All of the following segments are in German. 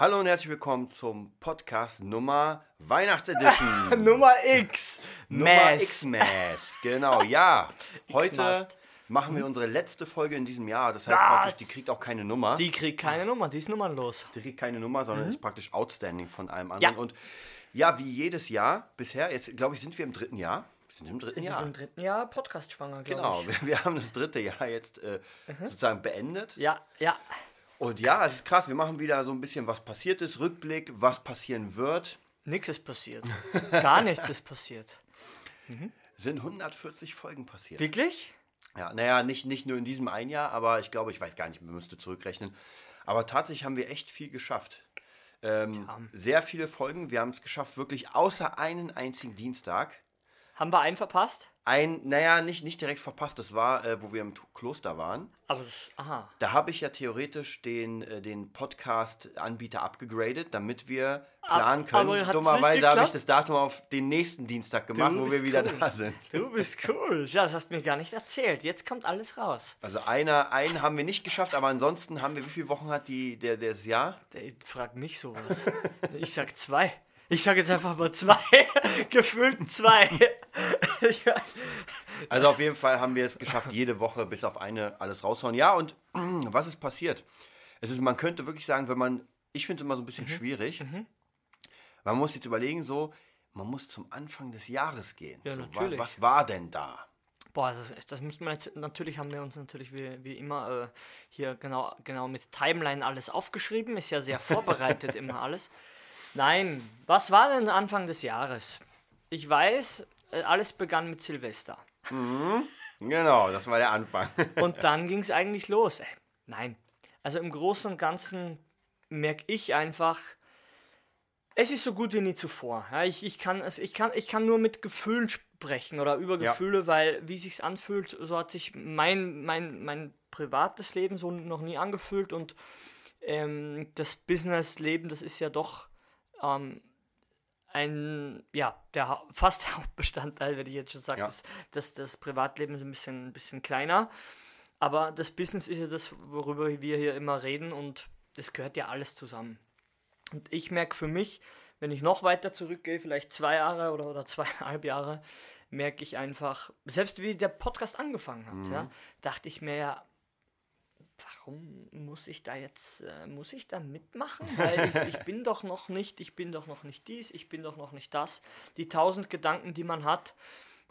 Hallo und herzlich willkommen zum Podcast Nummer Weihnachtsedition. Nummer X. Nummer Mass. X-Mass. Genau, ja. Heute machen wir unsere letzte Folge in diesem Jahr. Das heißt Was? praktisch, die kriegt auch keine Nummer. Die, Die kriegt keine Nummer, die ist nummernlos. kriegt keine Nummer, sondern ist praktisch outstanding von allem Ja. anderen. Und ja, wie jedes Jahr bisher, jetzt glaube ich, sind wir im dritten Jahr. Wir sind im dritten Wir Jahr. sind im dritten Jahr Podcast-Schwanger, glaube Genau, ich. wir, wir haben das dritte Jahr jetzt äh, sozusagen beendet. Ja, ja. Und ja, es ist krass, wir machen wieder so ein bisschen, was passiert ist, Rückblick, was passieren wird. Nichts ist passiert. Gar nichts ist passiert. Sind 140 Folgen passiert. Wirklich? Ja, naja, nicht, nicht nur in diesem ein Jahr, aber ich glaube, ich weiß gar nicht, man müsste zurückrechnen. Aber tatsächlich haben wir echt viel geschafft. Ähm, Sehr viele Folgen. Wir haben es geschafft, wirklich außer einen einzigen Dienstag. Haben wir einen verpasst? Ein, naja, nicht, nicht direkt verpasst, das war, äh, wo wir im Kloster waren. Aber das, aha. Da habe ich ja theoretisch den, äh, den Podcast-Anbieter abgegradet, damit wir planen können. aber nicht Dummerweise habe ich das Datum auf den nächsten Dienstag gemacht, wo wir wieder cool. da sind. Du bist cool. Ja, das hast du mir gar nicht erzählt. Jetzt kommt alles raus. Also einer, einen haben wir nicht geschafft, aber ansonsten haben wir, wie viele Wochen hat die, der, das Jahr? Ey, frag mich sowas. Ich sag zwei. Ich sag jetzt einfach mal zwei. Gefühlt zwei. Also auf jeden Fall haben wir es geschafft, jede Woche bis auf eine alles raushauen. Ja, und was ist passiert? Es ist, man könnte wirklich sagen, wenn man, ich finde es immer so ein bisschen Mhm. schwierig. Man muss jetzt überlegen, so, man muss zum Anfang des Jahres gehen. Ja, so, wa- natürlich. Was war denn da? Boah, das, das müsste man jetzt, natürlich haben wir uns natürlich wie, wie immer äh, hier genau, genau mit Timeline alles aufgeschrieben, ist ja sehr vorbereitet immer alles. Nein, was war denn Anfang des Jahres? Ich weiß, alles begann mit Silvester. Genau, das war der Anfang. Und dann ging es eigentlich los. Ey, nein, also im Großen und Ganzen merke ich einfach, es ist so gut wie nie zuvor. Ja, ich, ich, kann, es- ich, kann, ich kann nur mit Gefühlen sprechen oder über Ja. Gefühle, weil wie sich's anfühlt, so hat sich mein, mein, mein privates Leben so noch nie angefühlt und ähm, das Business-Leben, das ist ja doch ähm, ein, ja, der fast der Hauptbestandteil, wenn ich jetzt schon sage, Ja. dass, dass das Privatleben ist ein bisschen, ein bisschen kleiner. Aber das Business ist ja das, worüber wir hier immer reden und das gehört ja alles zusammen. Und ich merke für mich, wenn ich noch weiter zurückgehe, vielleicht zwei Jahre oder, oder zweieinhalb Jahre, merke ich einfach, selbst wie der Podcast angefangen hat, ja, dachte ich mir ja, warum muss ich da jetzt, äh, muss ich da mitmachen? Weil ich, ich bin doch noch nicht, ich bin doch noch nicht dies, ich bin doch noch nicht das. Die tausend Gedanken, die man hat,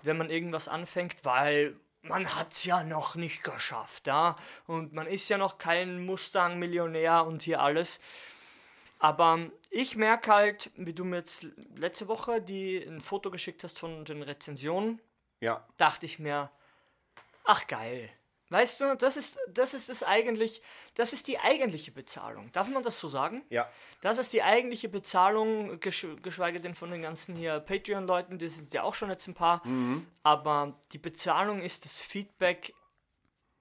wenn man irgendwas anfängt, weil man es ja noch nicht geschafft, ja. Und man ist ja noch kein Mustang-Millionär und hier alles. Aber ich merke halt, wie du mir jetzt letzte Woche die ein Foto geschickt hast von den Rezensionen, Ja, dachte ich mir, ach geil. Weißt du, das ist, das ist es eigentlich, das ist die eigentliche Bezahlung. Darf man das so sagen? ja. Das ist die eigentliche Bezahlung, gesch geschweige denn von den ganzen hier Patreon-Leuten, die sind ja auch schon jetzt ein paar. Aber die Bezahlung ist das Feedback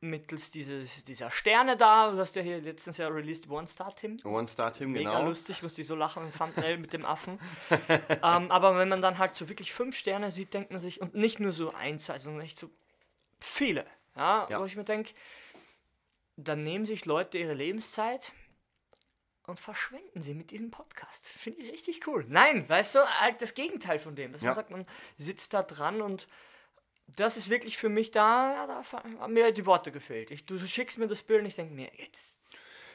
mittels dieses, dieser Sterne da. Du hast ja hier letztens ja released One Star Tim. One Star Tim, Mega genau. lustig, musste ich so lachen im Thumbnail mit dem Affen. ähm, aber wenn man dann halt so wirklich fünf Sterne sieht, denkt man sich, und nicht nur so eins, sondern echt so viele, ja, Ja. wo ich mir denke, dann nehmen sich Leute ihre Lebenszeit und verschwenden sie mit diesem Podcast. Finde ich richtig cool. Nein, weißt du, halt das Gegenteil von dem. Dass Ja. man sagt, man sitzt da dran und das ist wirklich für mich da, da haben mir die Worte gefehlt. Ich, du schickst mir das Bild und ich denke mir, das,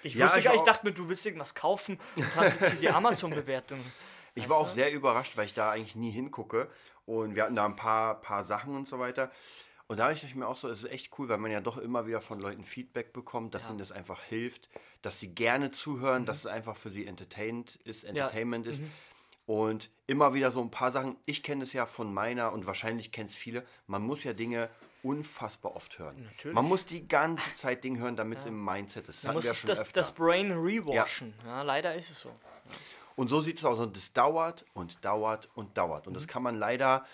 ich, Ja, ich gar, ich dachte mir, du willst irgendwas kaufen und hast jetzt hier die Amazon-Bewertung. Ich war auch sehr überrascht, weil ich da eigentlich nie hingucke. Und wir hatten da ein paar, paar Sachen und so weiter. Und da ich mir auch so, es ist echt cool, weil man ja doch immer wieder von Leuten Feedback bekommt, dass ihnen das einfach hilft, dass sie gerne zuhören, dass es einfach für sie entertained ist, Entertainment ist. Und immer wieder so ein paar Sachen. Ich kenne es ja von meiner und wahrscheinlich kennen es viele. Man muss ja Dinge unfassbar oft hören. Natürlich. Man muss die ganze Zeit Dinge hören, damit es im Mindset ist. Das Man muss ja das, das Brain rewashen. Ja. leider ist es so. Und so sieht es aus. Und das dauert und dauert und dauert. Mhm. Und das kann man leider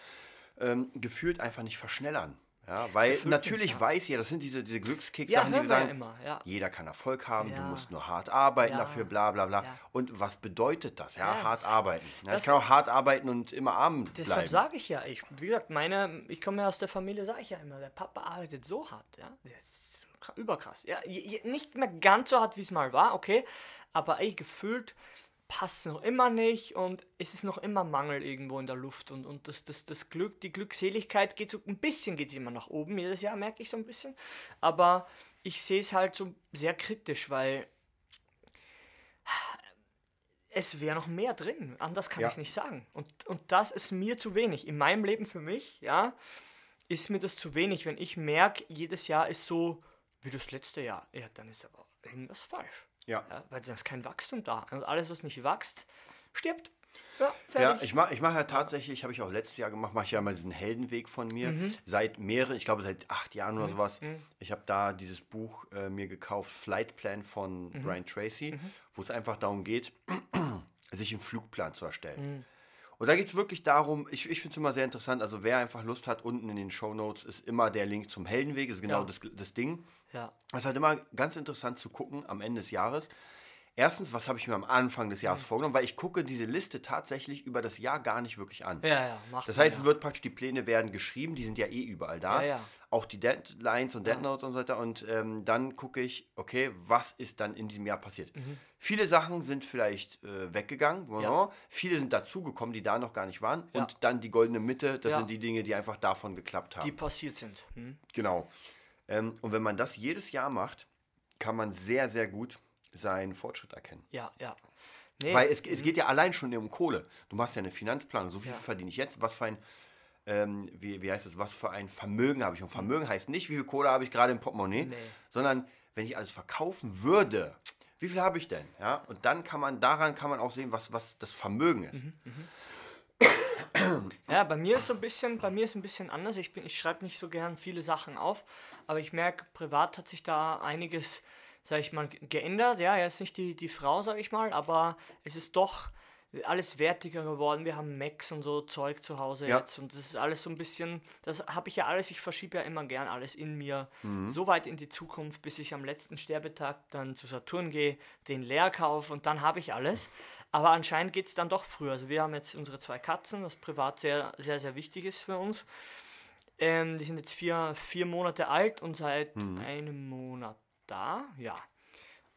ähm, gefühlt einfach nicht verschnellern. Ja, weil natürlich weiß ja, das sind diese, diese Glückskick-Sachen, Ja, die sagen, ja immer, ja. jeder kann Erfolg haben, du Ja. musst nur hart arbeiten Ja. dafür, bla bla bla. Ja. Und was bedeutet das? Ja, Ja, hart das- arbeiten. Ja, das- ich kann auch hart arbeiten und immer arm Deshalb bleiben. sage ich ja, ich, wie gesagt, meine, ich komme ja aus der Familie, sage ich ja immer, der Papa arbeitet so hart, ja. Überkrass. Ja, nicht mehr ganz so hart, wie es mal war, okay. Aber ey, gefühlt passt noch immer nicht und es ist noch immer Mangel irgendwo in der Luft und, und das, das, das Glück, die Glückseligkeit geht so ein bisschen geht immer nach oben, jedes Jahr merke ich so ein bisschen, aber ich sehe es halt so sehr kritisch, weil es wäre noch mehr drin, anders kann Ja. ich es nicht sagen und, und das ist mir zu wenig, in meinem Leben für mich, ja, ist mir das zu wenig, wenn ich merke, jedes Jahr ist so wie das letzte Jahr, ja, dann ist aber irgendwas falsch. Ja. Ja, weil da ist kein Wachstum da. Und alles, was nicht wächst, stirbt. Ja, Ja, fertig. ich mache ich mach ja tatsächlich, habe ich auch letztes Jahr gemacht, mache ich ja mal diesen Heldenweg von mir. Mhm. Seit mehreren, ich glaube seit acht Jahren oder sowas. Ich habe da dieses Buch äh, mir gekauft, Flight Plan von Mhm. Brian Tracy, wo es einfach darum geht, sich einen Flugplan zu erstellen. Und da geht es wirklich darum, ich, ich finde es immer sehr interessant, also wer einfach Lust hat, unten in den Show Notes ist immer der Link zum Heldenweg, ist genau Ja. das, das Ding. ja. Es ist halt immer ganz interessant zu gucken am Ende des Jahres. Erstens, was habe ich mir am Anfang des Mhm. Jahres vorgenommen, weil ich gucke diese Liste tatsächlich über das Jahr gar nicht wirklich an. ja, ja, macht Das heißt, ja. es wird praktisch, die Pläne werden geschrieben, die sind ja eh überall da. Ja, ja. Auch die Deadlines und Deadnotes und so weiter. Und ähm, dann gucke ich, okay, was ist dann in diesem Jahr passiert? Viele Sachen sind vielleicht äh, weggegangen, Mhm. Viele sind dazugekommen, die da noch gar nicht waren. Und dann die goldene Mitte, das sind die Dinge, die einfach davon geklappt haben. die passiert sind. Hm? Genau. Ähm, und wenn man das jedes Jahr macht, kann man sehr, sehr gut seinen Fortschritt erkennen. Ja, ja. Nee, Weil es, es geht ja allein schon um Kohle. Du machst ja eine Finanzplanung. So viel Ja. verdiene ich jetzt. Was für ein, ähm, wie, wie heißt es, was für ein Vermögen habe ich? Und Vermögen heißt nicht, wie viel Kohle habe ich gerade im Portemonnaie, Nee. sondern wenn ich alles verkaufen würde, wie viel habe ich denn? Ja? Und dann kann man, daran kann man auch sehen, was, was das Vermögen ist. Mhm. Ja, bei mir ist so ein bisschen, bei mir ist ein bisschen anders. Ich bin, ich schreibe nicht so gern viele Sachen auf, aber ich merke, privat hat sich da einiges, sag ich mal, geändert. Ja, jetzt nicht die, die Frau, sag ich mal, aber es ist doch alles wertiger geworden. Wir haben Macs und so Zeug zu Hause Ja. jetzt und das ist alles so ein bisschen, das habe ich ja alles, ich verschiebe ja immer gern alles in mir Mhm. so weit in die Zukunft, bis ich am letzten Sterbetag dann zu Saturn gehe, den leer kaufe und dann habe ich alles. Aber anscheinend geht es dann doch früher. Also wir haben jetzt unsere zwei Katzen, was privat sehr, sehr, sehr wichtig ist für uns. Ähm, die sind jetzt vier, vier Monate alt und seit einem Monat da, ja.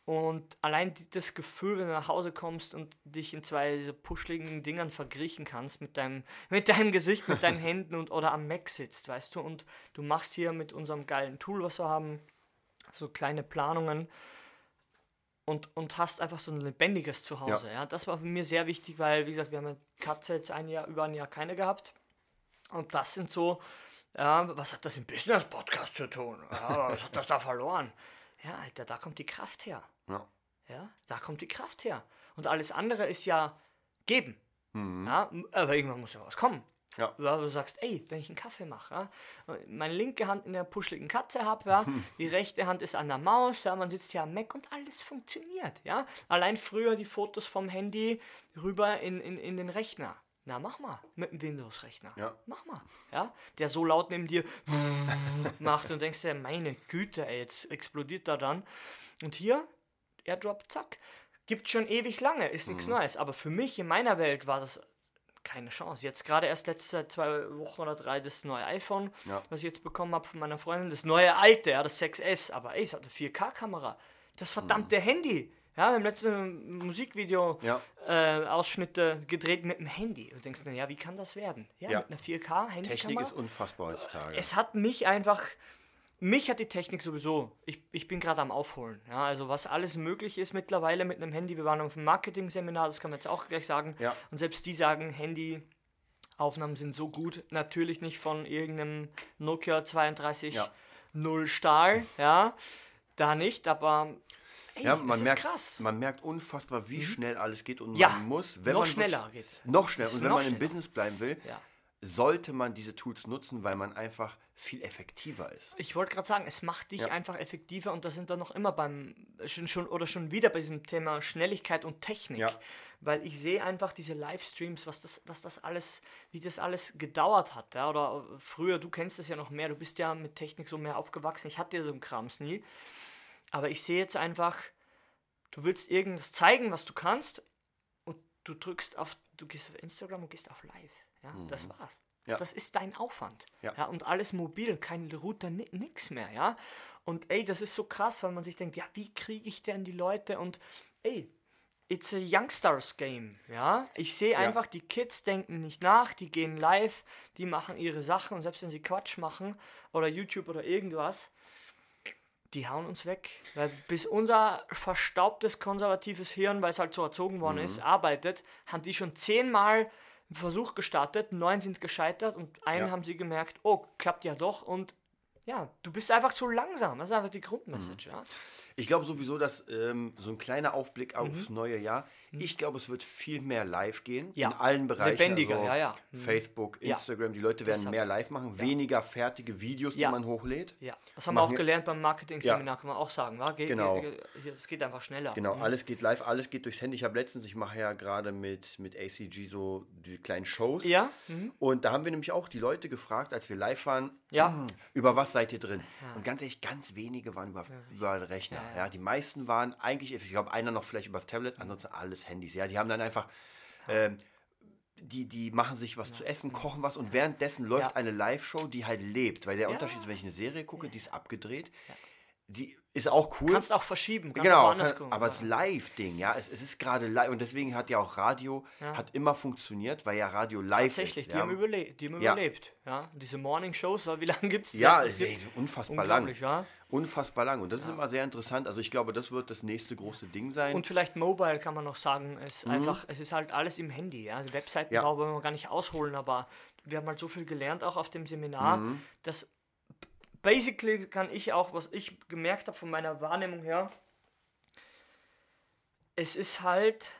Und allein das Gefühl, wenn du nach Hause kommst und dich in zwei so puschligen Dingern verkriechen kannst mit deinem, mit deinem Gesicht, mit deinen Händen und oder am Mac sitzt, weißt du, und du machst hier mit unserem geilen Tool, was wir haben, so kleine Planungen und, und hast einfach so ein lebendiges Zuhause. Ja. Das war mir sehr wichtig, weil, wie gesagt, wir haben eine Katze jetzt ein Jahr, über ein Jahr keine gehabt. Und das sind so, ja, was hat das im Business-Podcast zu tun? Ja, was hat das da verloren? Ja, Alter, da kommt die Kraft her. Ja. Ja, da kommt die Kraft her. Und alles andere ist ja geben. Ja, m- aber irgendwann muss ja was kommen. Ja. Ja, du sagst, ey, wenn ich einen Kaffee mache, ja, meine linke Hand in der puscheligen Katze habe, ja, die rechte Hand ist an der Maus, ja, man sitzt hier am Mac und alles funktioniert. Ja. Allein früher die Fotos vom Handy rüber in, in, in den Rechner. Na, mach mal mit dem Windows-Rechner. Ja. Mach mal. Ja, der so laut neben dir macht und denkst dir, meine Güte, ey, jetzt explodiert da dann. Und hier, Airdrop, zack. Gibt schon ewig lange, ist nichts Mhm. Neues. Aber für mich in meiner Welt war das keine Chance. Jetzt gerade erst letzte zwei Wochen oder drei das neue iPhone, Ja. was ich jetzt bekommen habe von meiner Freundin. Das neue alte, ja, das 6S. Aber ey, es hat eine 4K-Kamera. Das verdammte Handy. Ja, haben letzten Musikvideo Ja. äh, Ausschnitte gedreht mit dem Handy. Und du denkst, na ja, wie kann das werden? Ja, Ja. mit einer 4K-Handykamera. Technik ist unfassbar heutzutage. Es hat mich einfach, mich hat die Technik sowieso, ich, ich bin gerade am Aufholen. Ja, also was alles möglich ist mittlerweile mit einem Handy. Wir waren auf einem Marketing-Seminar, das kann man jetzt auch gleich sagen. Ja. Und selbst die sagen, Handyaufnahmen sind so gut. Natürlich nicht von irgendeinem Nokia 32 Ja. 0 Stahl, ja, da nicht, aber ey, Ja, man merkt, krass. man merkt unfassbar, wie schnell alles geht und Ja, man muss, wenn noch man schneller geht. noch schneller und wenn man im schneller. Business bleiben will, Ja. sollte man diese Tools nutzen, weil man einfach viel effektiver ist. Ich wollte gerade sagen, es macht dich Ja. einfach effektiver und da sind wir noch immer beim schon, schon oder schon wieder bei diesem Thema Schnelligkeit und Technik, Ja. weil ich sehe einfach diese Livestreams, was das was das alles wie das alles gedauert hat, ja, oder früher, du kennst das ja noch mehr, du bist ja mit Technik so mehr aufgewachsen. Ich hatte ja so einen Krams nie, aber ich sehe jetzt einfach du willst irgendwas zeigen, was du kannst und du drückst auf du gehst auf Instagram und gehst auf live, ja, das war's. Mhm. Ja. Das ist dein Aufwand. Ja. und alles mobil, kein Router, ni nix mehr, ja. Und ey, das ist so krass, weil man sich denkt, ja, wie kriege ich denn die Leute? Und ey, it's a youngsters game, ja. Ich sehe einfach, die Kids denken nicht nach, die gehen live, die machen ihre Sachen und selbst wenn sie Quatsch machen oder YouTube oder irgendwas, die hauen uns weg. Weil bis unser verstaubtes konservatives Hirn, weil es halt so erzogen worden ist, arbeitet, haben die schon zehnmal einen Versuch gestartet, neun sind gescheitert und einen Ja. haben sie gemerkt, oh, klappt ja doch und ja, du bist einfach zu langsam. Das ist einfach die Grundmessage, ja. Ich glaube sowieso, dass ähm, so ein kleiner Aufblick aufs Mhm. neue Jahr, ich glaube, es wird viel mehr live gehen. Ja. In allen Bereichen. Lebendiger, also ja, ja. Mhm. Facebook. Instagram, die Leute werden mehr live machen, weniger fertige Videos, die man hochlädt. Ja, das haben wir auch Machen- gelernt beim Marketing-Seminar, kann man auch sagen. Wa? Ge Genau. ge- ge- Es geht einfach schneller. Genau, alles geht live, alles geht durchs Handy. Ich habe letztens, ich mache ja gerade mit, mit ACG so diese kleinen Shows. Ja, mhm. Und da haben wir nämlich auch die Leute gefragt, als wir live waren, Ja. "Hm, über was seid ihr drin? Und ganz ehrlich, ganz wenige waren über, über den Rechner. Ja, die meisten waren eigentlich, ich glaube, einer noch vielleicht übers Tablet, ansonsten alles Handys. Ja, die haben dann einfach, ähm, die, die machen sich was zu essen, kochen was und währenddessen läuft Ja. eine Live-Show, die halt lebt. Weil der Ja. Unterschied ist, wenn ich eine Serie gucke, die ist abgedreht, die ist auch cool. Kannst auch verschieben, kannst auch Genau, woanders kann, gucken. aber das Live-Ding, ja, es, es ist gerade live und deswegen hat ja auch Radio, hat immer funktioniert, weil ja Radio live Tatsächlich, ist. die ja. haben, die haben Ja. überlebt. Ja? Diese Morning-Shows, wie lange gibt es Ja, es ist unfassbar lang. Ja. Unfassbar lang. Und das ist immer sehr interessant. Also ich glaube, das wird das nächste große Ding sein. Und vielleicht Mobile kann man noch sagen, es, einfach, es ist halt alles im Handy. Ja? Die Webseiten Mhm. Ja. wollen wir gar nicht ausholen, aber wir haben halt so viel gelernt, auch auf dem Seminar, Mhm. dass basically kann ich auch, was ich gemerkt habe von meiner Wahrnehmung her, es ist halt,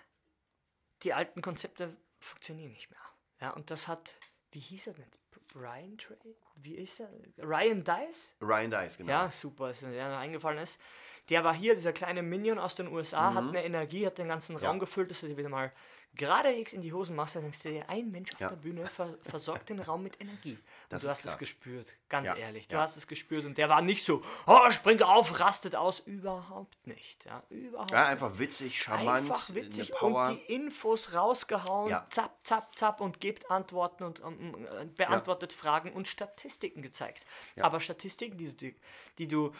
die alten Konzepte funktionieren nicht mehr. Ja, und das hat, wie hieß er denn? Brian Trey? Wie ist er? Ryan Dice? Ryan Dice, genau. Ja, super, ist mir der eingefallen ist. Der war hier, dieser kleine Minion aus den USA, hat eine Energie, hat den ganzen Raum gefüllt, dass dir wieder mal geradewegs in die Hosen machst, dann denkst du dir, ein Mensch auf Ja. der Bühne ver versorgt den Raum mit Energie. Und du hast es gespürt, ganz Ja, ehrlich. Du ja. hast es gespürt und der war nicht so, oh, spring auf, rastet aus. Überhaupt nicht. Ja, überhaupt Ja, einfach witzig, charmant, Einfach witzig und die Infos rausgehauen, zapp, zapp, zapp und gibt Antworten und ähm, äh, beantwortet Fragen und Statistiken gezeigt. Aber Statistiken, die du, die, die du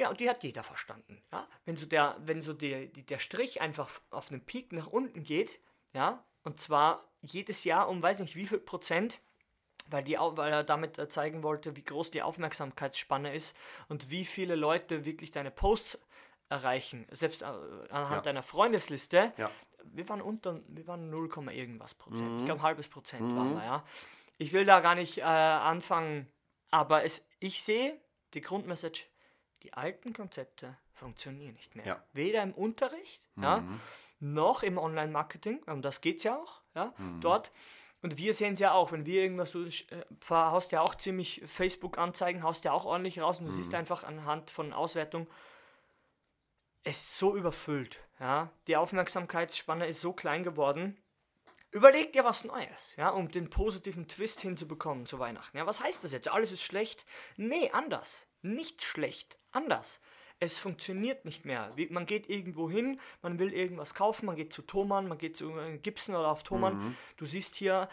ja, und die hat jeder verstanden. Ja? Wenn so, der, wenn so der, die, der Strich einfach auf einen Peak nach unten geht, ja, und zwar jedes Jahr um weiß nicht wie viel Prozent, weil, die, weil er damit äh, zeigen wollte, wie groß die Aufmerksamkeitsspanne ist und wie viele Leute wirklich deine Posts erreichen, selbst äh, anhand Ja. deiner Freundesliste. Ja. Wir waren unter, wir waren 0, Komma irgendwas Prozent. Ich glaube, ein halbes Prozent waren wir, ja. Ich will da gar nicht äh, anfangen, aber es, ich sehe die Grundmessage, die alten Konzepte funktionieren nicht mehr. Ja. Weder im Unterricht, ja, noch im Online-Marketing, um das geht es ja auch, ja, dort. Und wir sehen es ja auch, wenn wir irgendwas, du äh, haust ja auch ziemlich Facebook-Anzeigen, haust ja auch ordentlich raus und du siehst einfach anhand von Auswertung, es ist so überfüllt, ja. Die Aufmerksamkeitsspanne ist so klein geworden. Überleg dir was Neues, ja, um den positiven Twist hinzubekommen zu Weihnachten. Ja, was heißt das jetzt? Alles ist schlecht? Nee, anders. Nicht schlecht, anders. Es funktioniert nicht mehr. Man geht irgendwo hin, man will irgendwas kaufen, man geht zu Thomann, man geht zu äh, Gibson oder auf Thomann. Du siehst hier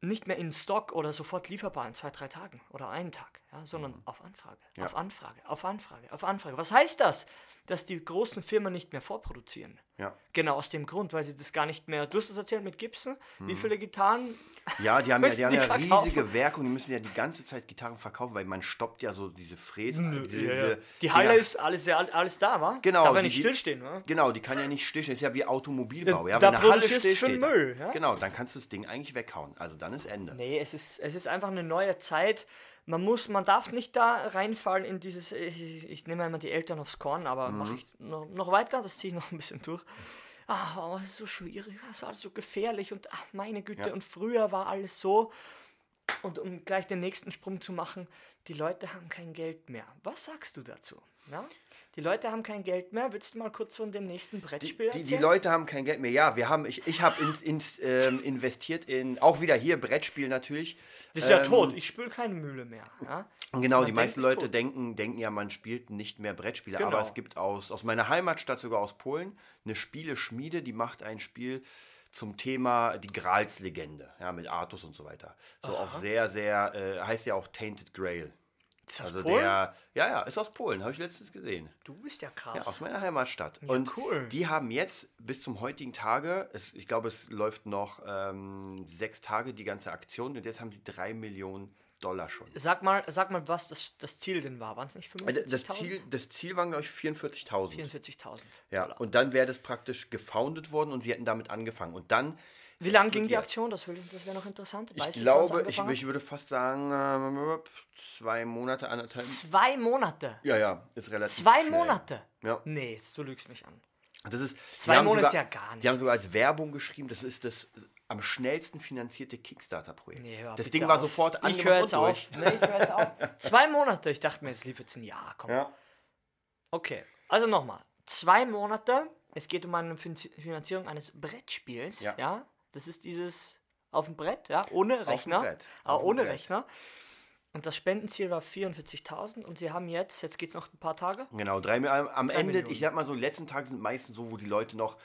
nicht mehr in Stock oder sofort lieferbar in zwei, drei Tagen oder einen Tag, ja, sondern auf Anfrage, auf Anfrage, auf Anfrage, auf Anfrage. Was heißt das? Dass die großen Firmen nicht mehr vorproduzieren. Ja. Genau aus dem Grund, weil sie das gar nicht mehr. Du hast es erzählt mit Gibson, wie viele Gitarren. Ja, die haben ja, die haben die ja riesige Werke und die müssen ja die ganze Zeit Gitarren verkaufen, weil man stoppt ja so diese Fräsen. diese, diese Die Halle ist alles, ja, alles da, wa? Genau, Darf ja nicht stillstehen, wa? Genau, die kann ja nicht stillstehen. Ist ja wie Automobilbau. Ja, Ja, da wenn eine Halle produzierst du still für steht, Müll, ja? Genau, dann kannst du das Ding eigentlich weghauen. Also dann ist Ende. Nee, es ist, es ist einfach eine neue Zeit. Man muss, man darf nicht da reinfallen in dieses, ich, ich nehme immer die Eltern aufs Korn, aber mache ich noch, noch weiter, das ziehe ich noch ein bisschen durch. Ah, oh, es ist so schwierig, es ist alles so gefährlich und ach, meine Güte, Ja. und früher war alles so. Und um gleich den nächsten Sprung zu machen, die Leute haben kein Geld mehr. Was sagst du dazu? Ja? Die Leute haben kein Geld mehr. Willst du mal kurz von dem nächsten Die, Brettspiel die, erzählen? die Leute haben kein Geld mehr. Ja, wir haben, ich, ich habe in, ins, ähm, investiert in, auch wieder hier Brettspiel natürlich. das ist ja Ähm, tot. Ich spüle keine Mühle mehr. Ja? Genau, Man die meisten Leute tot. denken, denken ja, man spielt nicht mehr Brettspiele, Genau. aber es gibt aus, aus meiner Heimatstadt, sogar aus Polen, eine Spieleschmiede, die macht ein Spiel zum Thema die Grals-Legende, ja, mit Artus und so weiter. So auf sehr, sehr, äh, heißt ja auch Tainted Grail. Ist also Polen? der, ja, ja, ist aus Polen, habe ich letztens gesehen. Du bist ja Ja, krass. aus meiner Heimatstadt. Ja, und cool. die haben jetzt bis zum heutigen Tage, es, ich glaube, es läuft noch ähm, sechs Tage die ganze Aktion und jetzt haben sie drei Millionen Dollar schon. Sag mal, sag mal, was das, das Ziel denn war. Waren es nicht Also 45.000? Das Ziel, das Ziel waren, glaube ich, 44.000. 44.000 Ja, und dann wäre das praktisch gefoundet worden und sie hätten damit angefangen. Und dann. Wie lange ging die. Aktion? Das, will- das wäre noch interessant. Ich es glaube, ich, ich würde fast sagen, äh, zwei Monate, anderthalb. Zwei Monate. Ja, ja, ist relativ. Zwei schnell. Monate. Ja. Nee, du lügst mich an. Das ist, Zwei Monate ist sogar, ja gar Die haben sogar als Werbung geschrieben, das ist das am schnellsten finanzierte Kickstarter-Projekt. Nee, hör das Ding war auf. sofort Ich angemacht höre jetzt auf. Nee, ich höre jetzt auf. Zwei Monate. Ich dachte mir, jetzt lief jetzt ein Jahr. Komm. Ja. Okay, also nochmal. Zwei Monate. Es geht um eine Fin- Finanzierung eines Brettspiels. Ja. Ja. Das ist dieses auf dem Brett, ja, ohne Rechner. Brett. Aber Auf dem ohne Brett. Rechner. Und das Spendenziel war 44.000 und sie haben jetzt, jetzt geht es noch ein paar Tage. Genau, drei, am, am Drei Ende, Millionen. ich sag mal so, die letzten Tage sind meistens so, wo die Leute noch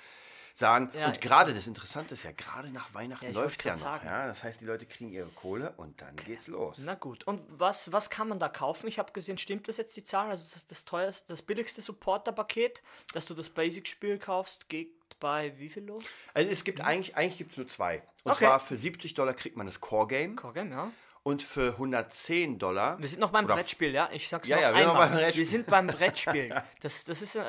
sagen, Ja, und gerade das Interessante ist ja, gerade nach Weihnachten Ja, läuft es ja noch. sagen. Ja, das heißt, die Leute kriegen ihre Kohle und dann geht's los. Na gut, und was, was kann man da kaufen? Ich habe gesehen, stimmt das jetzt die Zahl? Also das, das teuerste, das billigste Supporter-Paket, dass du das Basic-Spiel kaufst, geht bei wie viel los? Also es gibt eigentlich, eigentlich gibt es nur zwei. Und Okay. zwar für 70 Dollar kriegt man das Core-Game Core-Game, ja. und für 110 Dollar. Wir sind noch beim Brettspiel, ja? Ich sag's Ja, noch ja, wir einmal. beim Brettspiel. Wir sind beim Brettspiel. Das, das ist äh,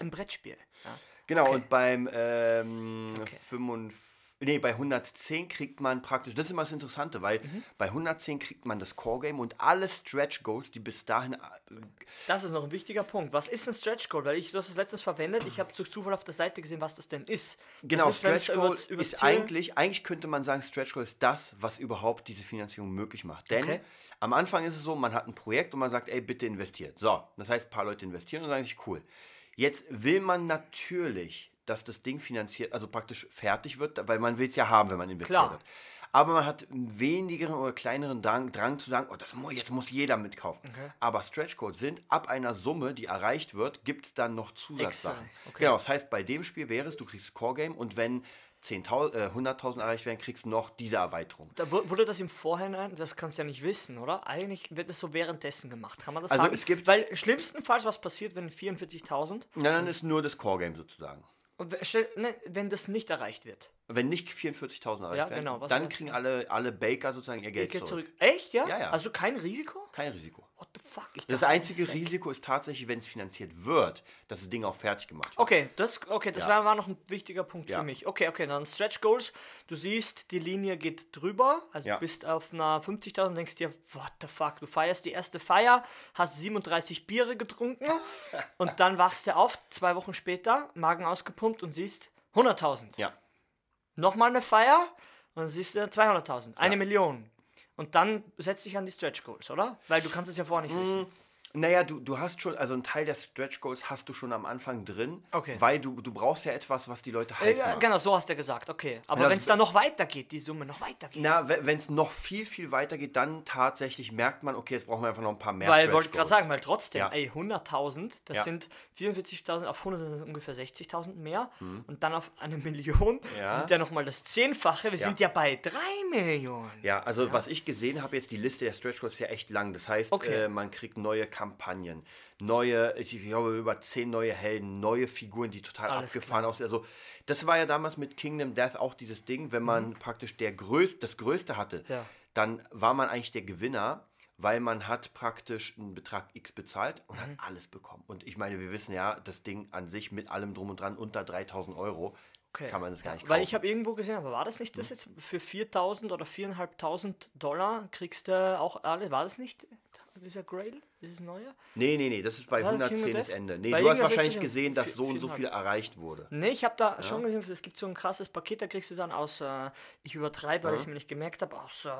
ein Brettspiel. Ja. Genau, Okay. und beim ähm, Okay. 55, nee, bei 110 kriegt man praktisch, das ist immer das Interessante, weil Mhm. bei 110 kriegt man das Core-Game und alle Stretch Goals, die bis dahin äh, Das ist noch ein wichtiger Punkt. Was ist ein Stretch Goal? Weil ich du hast das letztens verwendet. Ich habe durch Zufall auf der Seite gesehen, was das denn ist. Genau, das ist, wenn's Stretch Goal übers- übers ist eigentlich, eigentlich könnte man sagen, Stretch Goal ist das, was überhaupt diese Finanzierung möglich macht. Denn Okay. am Anfang ist es so, man hat ein Projekt und man sagt, ey, bitte investiert. So, das heißt, ein paar Leute investieren und sagen sich, cool. Jetzt will man natürlich, dass das Ding finanziert, also praktisch fertig wird, weil man will es ja haben, wenn man investiert Klar. hat. Aber man hat einen wenigeren oder kleineren Drang, Drang zu sagen, oh, das muss, jetzt muss jeder mitkaufen. Aber Stretch Goals sind, ab einer Summe, die erreicht wird, gibt es dann noch Zusatzsachen. Okay. Genau, das heißt, bei dem Spiel wäre es, du kriegst Core Game und wenn 10.000, äh, 100.000 erreicht werden, kriegst du noch diese Erweiterung. Da wu- wurde das im Vorhinein, das kannst du ja nicht wissen, oder? Eigentlich wird es so währenddessen gemacht. Kann man das Also sagen? es gibt- Weil schlimmstenfalls was passiert, wenn 44.000 Und dann ist nur das Core Game sozusagen. Und ne, wenn das nicht erreicht wird. Wenn nicht 44.000 erreicht Ja, werden, genau, was dann kriegen alle, alle Baker sozusagen ihr Geld zurück. zurück. Echt, ja? Ja, ja. Also kein Risiko? Kein Risiko. What the fuck? Ich Das einzige ist weg. Risiko ist tatsächlich, wenn es finanziert wird, dass das Ding auch fertig gemacht wird. Okay, das, okay, das Ja. war, noch ein wichtiger Punkt für mich. Okay, okay, dann Stretch Goals. Du siehst, die Linie geht drüber. Also du bist auf einer 50.000 und denkst dir, what the fuck, du feierst die erste Feier, hast 37 Biere getrunken und dann wachst du auf, zwei Wochen später, Magen ausgepumpt und siehst 100.000. Ja. Nochmal eine Feier und dann siehst du 200.000, eine Ja. Million. Und dann setzt dich an die Stretch Goals, oder? Weil du kannst es ja vorher nicht wissen. Naja, du, du hast schon, also einen Teil der Stretch Goals hast du schon am Anfang drin, Okay. weil du, du brauchst ja etwas, was die Leute Äh, heiß ja, macht. genau, so hast du gesagt, okay. Aber das- wenn es dann noch weitergeht, die Summe noch weitergeht. Na, wenn es noch viel, viel weiter geht, dann tatsächlich merkt man, okay, jetzt brauchen wir einfach noch ein paar mehr Weil, Stretch wollte ich gerade sagen, weil trotzdem, Ja. ey, 100.000, das Ja. sind 44.000, auf 100 sind das ungefähr 60.000 mehr. Und dann auf eine Million Mhm. Ja. sind ja nochmal das Zehnfache. Wir Ja. sind ja bei 3 Millionen. Ja, also was ich gesehen habe, jetzt die Liste der Stretch Goals ist ja echt lang. Das heißt, Okay. äh, man kriegt neue Kampagnen, neue, ich glaube über zehn neue Helden, neue Figuren, die total Alles abgefahren aussehen. Also das war ja damals mit Kingdom Death auch dieses Ding, wenn man praktisch der größ das Größte hatte, Ja. dann war man eigentlich der Gewinner, weil man hat praktisch einen Betrag X bezahlt und hat alles bekommen. Und ich meine, wir wissen ja, das Ding an sich mit allem drum und dran unter 3000 Euro Okay. kann man das gar nicht Weil kaufen. ich habe irgendwo gesehen, aber war das nicht das jetzt? Für 4.000 oder 4.500 Dollar kriegst du auch alle. War das nicht dieser Grail, dieses neue? Nee, nee, nee, das ist bei das 110 King of das? Ende. Nee, Bei du hast wahrscheinlich gesehen, dass so und so viel erreicht wurde. Nee, ich habe da schon gesehen, es gibt so ein krasses Paket, da kriegst du dann aus, äh, ich übertreibe, weil ich es mir nicht gemerkt habe, aus äh,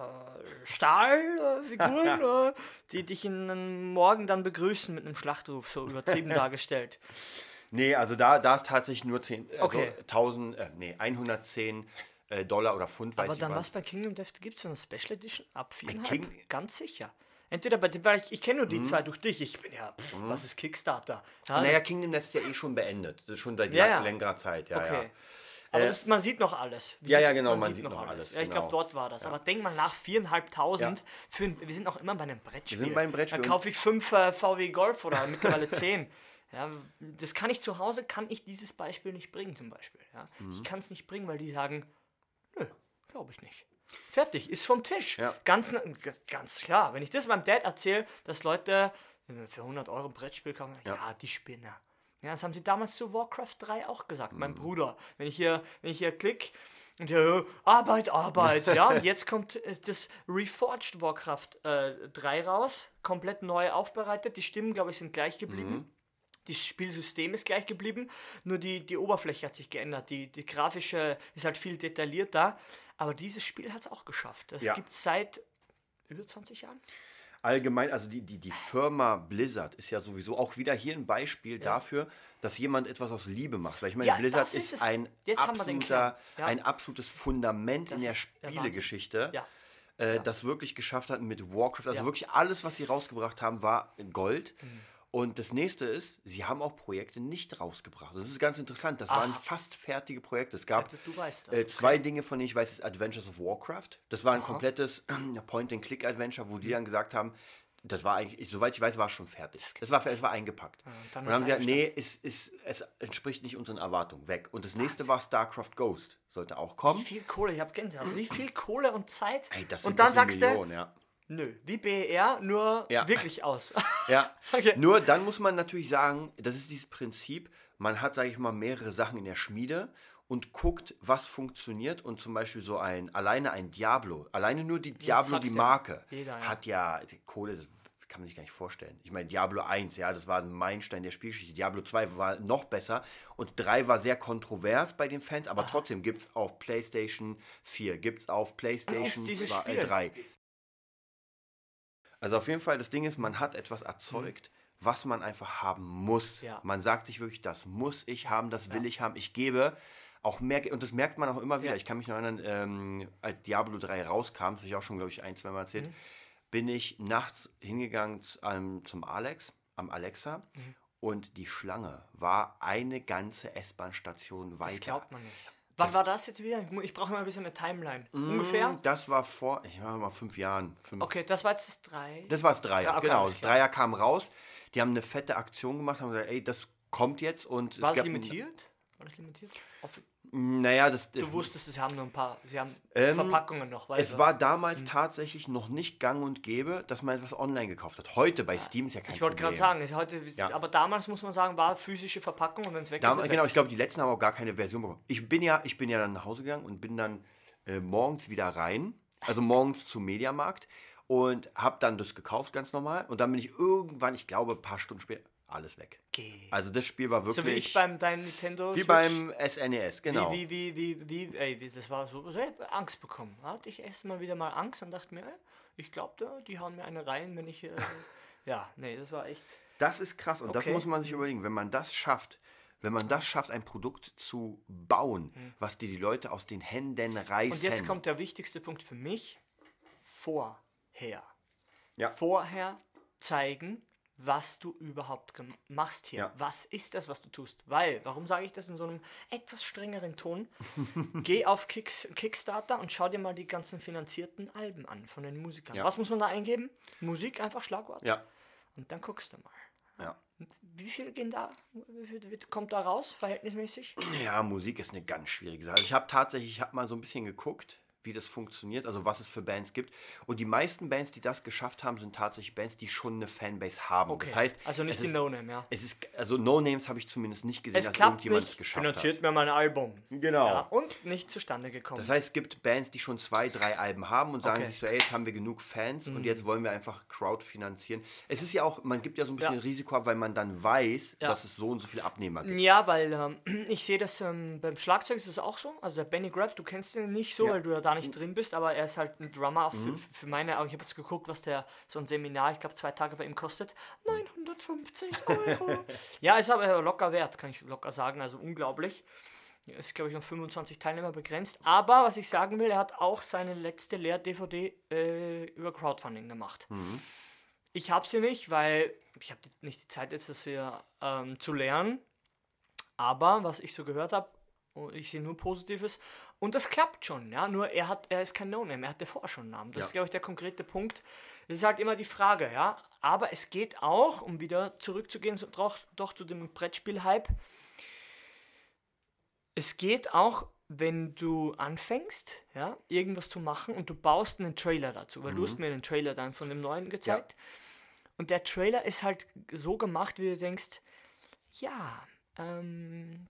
Stahlfiguren, äh, die dich in einem Morgen dann begrüßen mit einem Schlachtruf, so übertrieben dargestellt. Nee, also da, da ist tatsächlich nur 10, also Okay. 1000, äh, nee, 110 äh, Dollar oder Pfund, weiß Aber ich dann was. was bei Kingdom Death gibt es so eine Special Edition ab 4,5? King- Ganz sicher. Entweder bei dem, weil ich, ich kenne Mhm. nur die zwei durch dich. Ich bin ja, pff, was ist Kickstarter? Ja, Naja, Kingdom Death ist ja eh schon beendet. Das ist schon seit Ja, ja. längerer Zeit, ja, Okay. ja. Aber Äh, das, man sieht noch alles. Ja, ja, genau, man sieht noch alles, Ja, ich genau. glaube, dort war das. Aber denk mal nach, 4.500 Ja. für ein, wir sind noch immer bei einem Brettspiel. Wir sind bei einem Brettspiel Da kaufe ich fünf äh, VW Golf oder mittlerweile zehn. Ja, das kann ich zu Hause, kann ich dieses Beispiel nicht bringen zum Beispiel. Ja. Mhm. Ich kann es nicht bringen, weil die sagen, nö, glaube ich nicht. Fertig, ist vom Tisch. Ja. Ganz, ganz klar. Wenn ich das meinem Dad erzähle, dass Leute für 100 Euro ein Brettspiel kaufen, ja, Ja. die Spinner. Ja, das haben sie damals zu Warcraft 3 auch gesagt, mein Mhm. Bruder. Wenn ich hier, wenn ich hier klick und hier, äh, Arbeit, Arbeit, ja, und jetzt kommt äh, das Reforged Warcraft äh, 3 raus, komplett neu aufbereitet. Die Stimmen, glaube ich, sind gleich geblieben. Mhm. Das Spielsystem ist gleich geblieben, nur die, die Oberfläche hat sich geändert. Die, die grafische ist halt viel detaillierter. Aber dieses Spiel hat es auch geschafft. Das Ja. gibt es seit über 20 Jahren. Allgemein, also die, die, die Firma Blizzard ist ja sowieso auch wieder hier ein Beispiel dafür, dass jemand etwas aus Liebe macht. Weil ich meine, Ja, Blizzard ist ist, ein, absoluter, Ja. ein absolutes Fundament Das in der der. Spielegeschichte. Ja. äh, das wirklich geschafft hat mit Warcraft. Also Ja. wirklich alles, was sie rausgebracht haben, war Gold. Mhm. Und das nächste ist, sie haben auch Projekte nicht rausgebracht. Das ist ganz interessant. Das waren fast fertige Projekte. Es gab Also, weißt das, äh, okay. zwei Dinge, von denen ich weiß, ist Adventures of Warcraft. Das war ein komplettes Point-and-Click-Adventure, wo die dann gesagt haben, das war eigentlich, soweit ich weiß, war es schon fertig. Es war, es war eingepackt. dann und dann hat's haben sie gesagt, nee, es, es, es entspricht nicht unseren Erwartungen. Weg. Und das nächste war StarCraft Ghost. Sollte auch kommen. Wie viel Kohle, ich habe Gänsehaut, wie viel Kohle und Zeit. Ey, das sind, und dann das sagst Millionen, du, ja. Nö, wie BER, nur Ja. wirklich aus. Ja, Okay. nur dann muss man natürlich sagen, das ist dieses Prinzip, man hat, sage ich mal, mehrere Sachen in der Schmiede und guckt, was funktioniert und zum Beispiel so ein, alleine ein Diablo, alleine nur die Diablo, die. Marke, Jeder, ja. hat ja Kohle, das kann man sich gar nicht vorstellen. Ich meine, Diablo 1, ja, das war ein Meilenstein der Spielgeschichte, Diablo 2 war noch besser und 3 war sehr kontrovers bei den Fans, aber trotzdem gibt es auf PlayStation 4, gibt es auf PlayStation dieses 2, Spiel. äh, 3. Also auf jeden Fall, das Ding ist, man hat etwas erzeugt, was man einfach haben muss. Ja. Man sagt sich wirklich, das muss ich haben, das will ich haben. Ich gebe auch mehr, und das merkt man auch immer wieder. Ja. Ich kann mich noch erinnern, ähm, als Diablo 3 rauskam, das habe ich auch schon, glaube ich, ein, zwei Mal Mhm. erzählt, bin ich nachts hingegangen z- ähm, zum Alex, am Alexa, Mhm. und die Schlange war eine ganze S-Bahn-Station weiter. Das glaubt man nicht. Wann war das jetzt wieder? Ich, brauche mal ein bisschen eine Timeline. Mm, Ungefähr? Das war vor, ich war mal fünf Jahren. Fünf, Okay, das war jetzt das 3. Das war das Dreier, Ja, okay, genau. Das. Dreier kam raus. Die haben eine fette Aktion gemacht, haben gesagt, ey, das kommt jetzt und war es es limitiert? War das limitiert? Auf, Naja, das, du wusstest, sie haben nur ein paar, sie haben Ähm, Verpackungen noch. weißt es war damals Mhm. tatsächlich noch nicht gang und gäbe, dass man etwas online gekauft hat. Heute bei Steam ist ja kein Ich wollte gerade sagen, heute, Ja. aber damals muss man sagen, war physische Verpackung und wenn es weg Dam ist, es genau, weg. ich glaube, die letzten haben auch gar keine Version bekommen. Ich bin ja, ich bin ja dann nach Hause gegangen und bin dann äh, morgens wieder rein, also morgens zum Mediamarkt und habe dann das gekauft, ganz normal. Und dann bin ich irgendwann, ich glaube, ein paar Stunden später, alles weg. Geh. Also das Spiel war wirklich So wie ich beim deinem Nintendo wie Switch. beim SNES, genau. Wie, wie, wie, wie, wie, ey, wie, das war so, so Angst bekommen. Da hatte ich erstmal wieder mal Angst und dachte mir, ey, ich glaube, die hauen mir eine rein, wenn ich. Äh, ja, nee, das war echt. Das ist krass und das Okay. muss man sich überlegen. Wenn man das schafft, wenn man das schafft, ein Produkt zu bauen, was dir die Leute aus den Händen reißen. Mhm. Und jetzt kommt der wichtigste Punkt für mich: Vorher. Ja. Vorher zeigen, was du überhaupt machst hier. Ja. Was ist das, was du tust? Weil, warum sage ich das in so einem etwas strengeren Ton? Geh auf Kicks, Kickstarter und schau dir mal die ganzen finanzierten Alben an von den Musikern. Ja. Was muss man da eingeben? Musik, einfach Schlagwort. Ja, Und dann guckst du mal. ja. Und wie viel gehen da, wie viel kommt da raus, verhältnismäßig? Ja, Musik ist eine ganz schwierige Sache. Also ich habe tatsächlich, ich habe mal so ein bisschen geguckt, wie das funktioniert, also was es für Bands gibt. Und die meisten Bands, die das geschafft haben, sind tatsächlich Bands, die schon eine Fanbase haben. Das heißt, also nicht die No-Name, ja. es ist, also No-Names habe ich zumindest nicht gesehen, Es dass irgendjemand nicht, es geschafft finanziert hat. mir mein Album. Genau. Ja, und nicht zustande gekommen. Das heißt, es gibt Bands, die schon zwei, drei Alben haben und sagen Okay. Mhm. sich so, ey, jetzt haben wir genug Fans und jetzt wollen wir einfach Crowd finanzieren. Es ist ja auch, man gibt ja so ein bisschen Ja. Risiko ab, weil man dann weiß, Ja. dass es so und so viele Abnehmer gibt. Ja, weil ähm, ich sehe das ähm, beim Schlagzeug ist es auch so. Also der Benny Grab, du kennst ihn nicht so, weil du ja da nicht drin bist, aber er ist halt ein Drummer auch für, für meine Augen. Ich habe jetzt geguckt, was der so ein Seminar, ich glaube zwei Tage bei ihm kostet. 950 Euro. ja, ist aber locker wert, kann ich locker sagen. Also unglaublich. Ist, glaube ich, noch 25 Teilnehmer begrenzt. Aber was ich sagen will, er hat auch seine letzte Lehr-DVD äh, über Crowdfunding gemacht. Ich habe sie nicht, weil ich habe nicht die Zeit jetzt, das hier ähm, zu lernen. Aber was ich so gehört habe, Und ich sehe nur Positives. Und das klappt schon, ja. Nur er hat, er ist kein No-Name, er hatte vorher schon einen Namen. Das Ja. ist, glaube ich, der konkrete Punkt. Das ist halt immer die Frage, ja. Aber es geht auch, um wieder zurückzugehen, so, doch, doch zu dem Brettspiel-Hype. Es geht auch, wenn du anfängst, ja, irgendwas zu machen und du baust einen Trailer dazu, weil du hast mir den Trailer dann von dem neuen gezeigt. Und der Trailer ist halt so gemacht, wie du denkst, ja, ähm,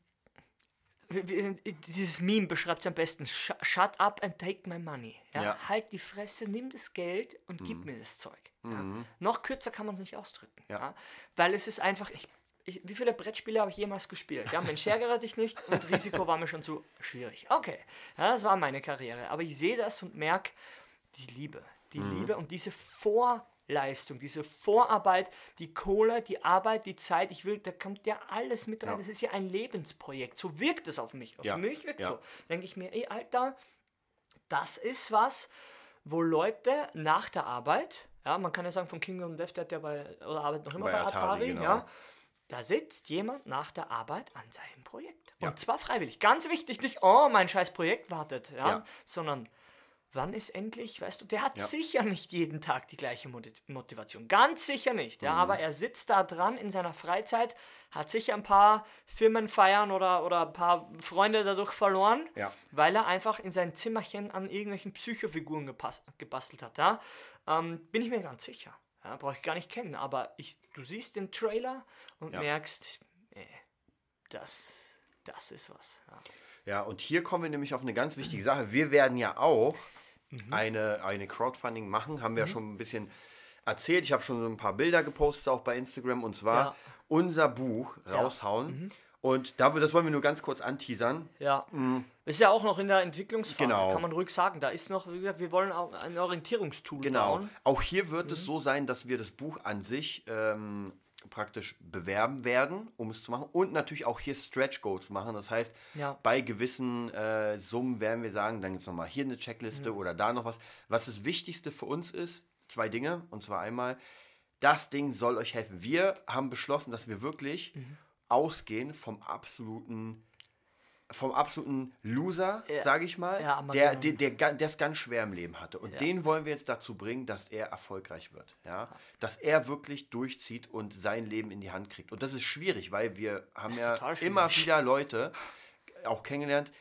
dieses Meme beschreibt es am besten. Sh Shut up and take my money. Ja? Ja. Halt die Fresse, nimm das Geld und gib mir das Zeug. Ja? Noch kürzer kann man es nicht ausdrücken. Ja. Weil es ist einfach, ich, ich, wie viele Brettspiele habe ich jemals gespielt? Ja, Mensch, ärgere dich nicht und Risiko war mir schon zu schwierig. Okay, das war meine Karriere. Aber ich sehe das und merke, die Liebe, die Liebe und diese Vorleistung, diese Vorarbeit, die Kohle, die Arbeit, die Zeit, ich will, da kommt ja alles mit rein. Ja. Das ist ja ein Lebensprojekt. So wirkt es auf mich. Auf Ja. mich wirkt Ja. so. Denke ich mir, ey, Alter, das ist was, wo Leute nach der Arbeit, ja, man kann ja sagen, von Kingdom Death, der hat ja bei, oder arbeitet noch immer Bei bei, Atari, Atari, genau. ja. Da sitzt jemand nach der Arbeit an seinem Projekt. Und zwar freiwillig. Ganz wichtig, nicht, oh, mein scheiß Projekt wartet, Ja. sondern wann ist endlich, weißt du, der hat Ja. sicher nicht jeden Tag die gleiche Moti- Motivation. Ganz sicher nicht. Mhm. Ja, aber er sitzt da dran in seiner Freizeit, hat sicher ein paar Firmenfeiern oder, oder ein paar Freunde dadurch verloren, Ja. weil er einfach in sein Zimmerchen an irgendwelchen Psychofiguren gebastelt hat. Ja? Ähm, bin ich mir ganz sicher. Ja, Brauche ich gar nicht kennen. Aber ich, du siehst den Trailer und merkst, äh, das, das ist was. Ja, und hier kommen wir nämlich auf eine ganz wichtige Sache. Wir werden ja auch Mhm. eine, eine Crowdfunding machen, haben wir ja schon ein bisschen erzählt. Ich habe schon so ein paar Bilder gepostet, auch bei Instagram, und zwar Ja. unser Buch raushauen. Und da, das wollen wir nur ganz kurz anteasern. Ja. Ist ja auch noch in der Entwicklungsphase, Mhm. Genau. kann man ruhig sagen. Da ist noch, wie gesagt, wir wollen auch ein Orientierungstool Genau. bauen. Auch hier wird es so sein, dass wir das Buch an sich ähm, praktisch bewerben werden, um es zu machen. Und natürlich auch hier Stretch Goals machen. Das heißt, Ja. bei gewissen äh, Summen werden wir sagen, dann gibt es nochmal hier eine Checkliste oder da noch was. Was das Wichtigste für uns ist, zwei Dinge. Und zwar einmal, das Ding soll euch helfen. Wir haben beschlossen, dass wir wirklich Mhm. ausgehen vom absoluten vom absoluten Loser, Ja. sage ich mal, Ja, der, der, der, der es ganz schwer im Leben hatte. Und Ja. den wollen wir jetzt dazu bringen, dass er erfolgreich wird. Ja? Dass er wirklich durchzieht und sein Leben in die Hand kriegt. Und das ist schwierig, weil wir haben ja immer wieder Leute auch kennengelernt,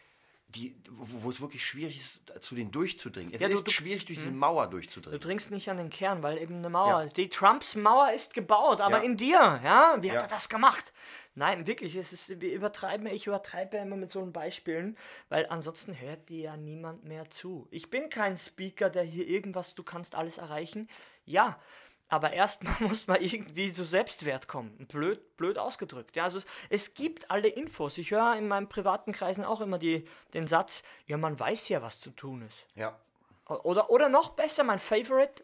die, wo, wo es wirklich schwierig ist, zu denen durchzudringen. Es Ja, du- ist du- schwierig, durch diese Mauer Du durchzudringen. dringst nicht an den Kern, weil eben eine Mauer. Ja. Die Trumps Mauer ist gebaut, aber Ja. in dir, ja? Wie hat er das gemacht? Nein, wirklich, es ist, wir übertreiben, ich übertreibe immer mit so einen Beispielen, weil ansonsten hört dir ja niemand mehr zu. Ich bin kein Speaker, der hier irgendwas, du kannst alles erreichen. Ja, aber erstmal muss man irgendwie zu Selbstwert kommen. Blöd, blöd ausgedrückt. Ja, also es, es gibt alle Infos. Ich höre in meinen privaten Kreisen auch immer die, den Satz, ja, man weiß ja, was zu tun ist. Ja, Oder, oder noch besser, mein Favorite,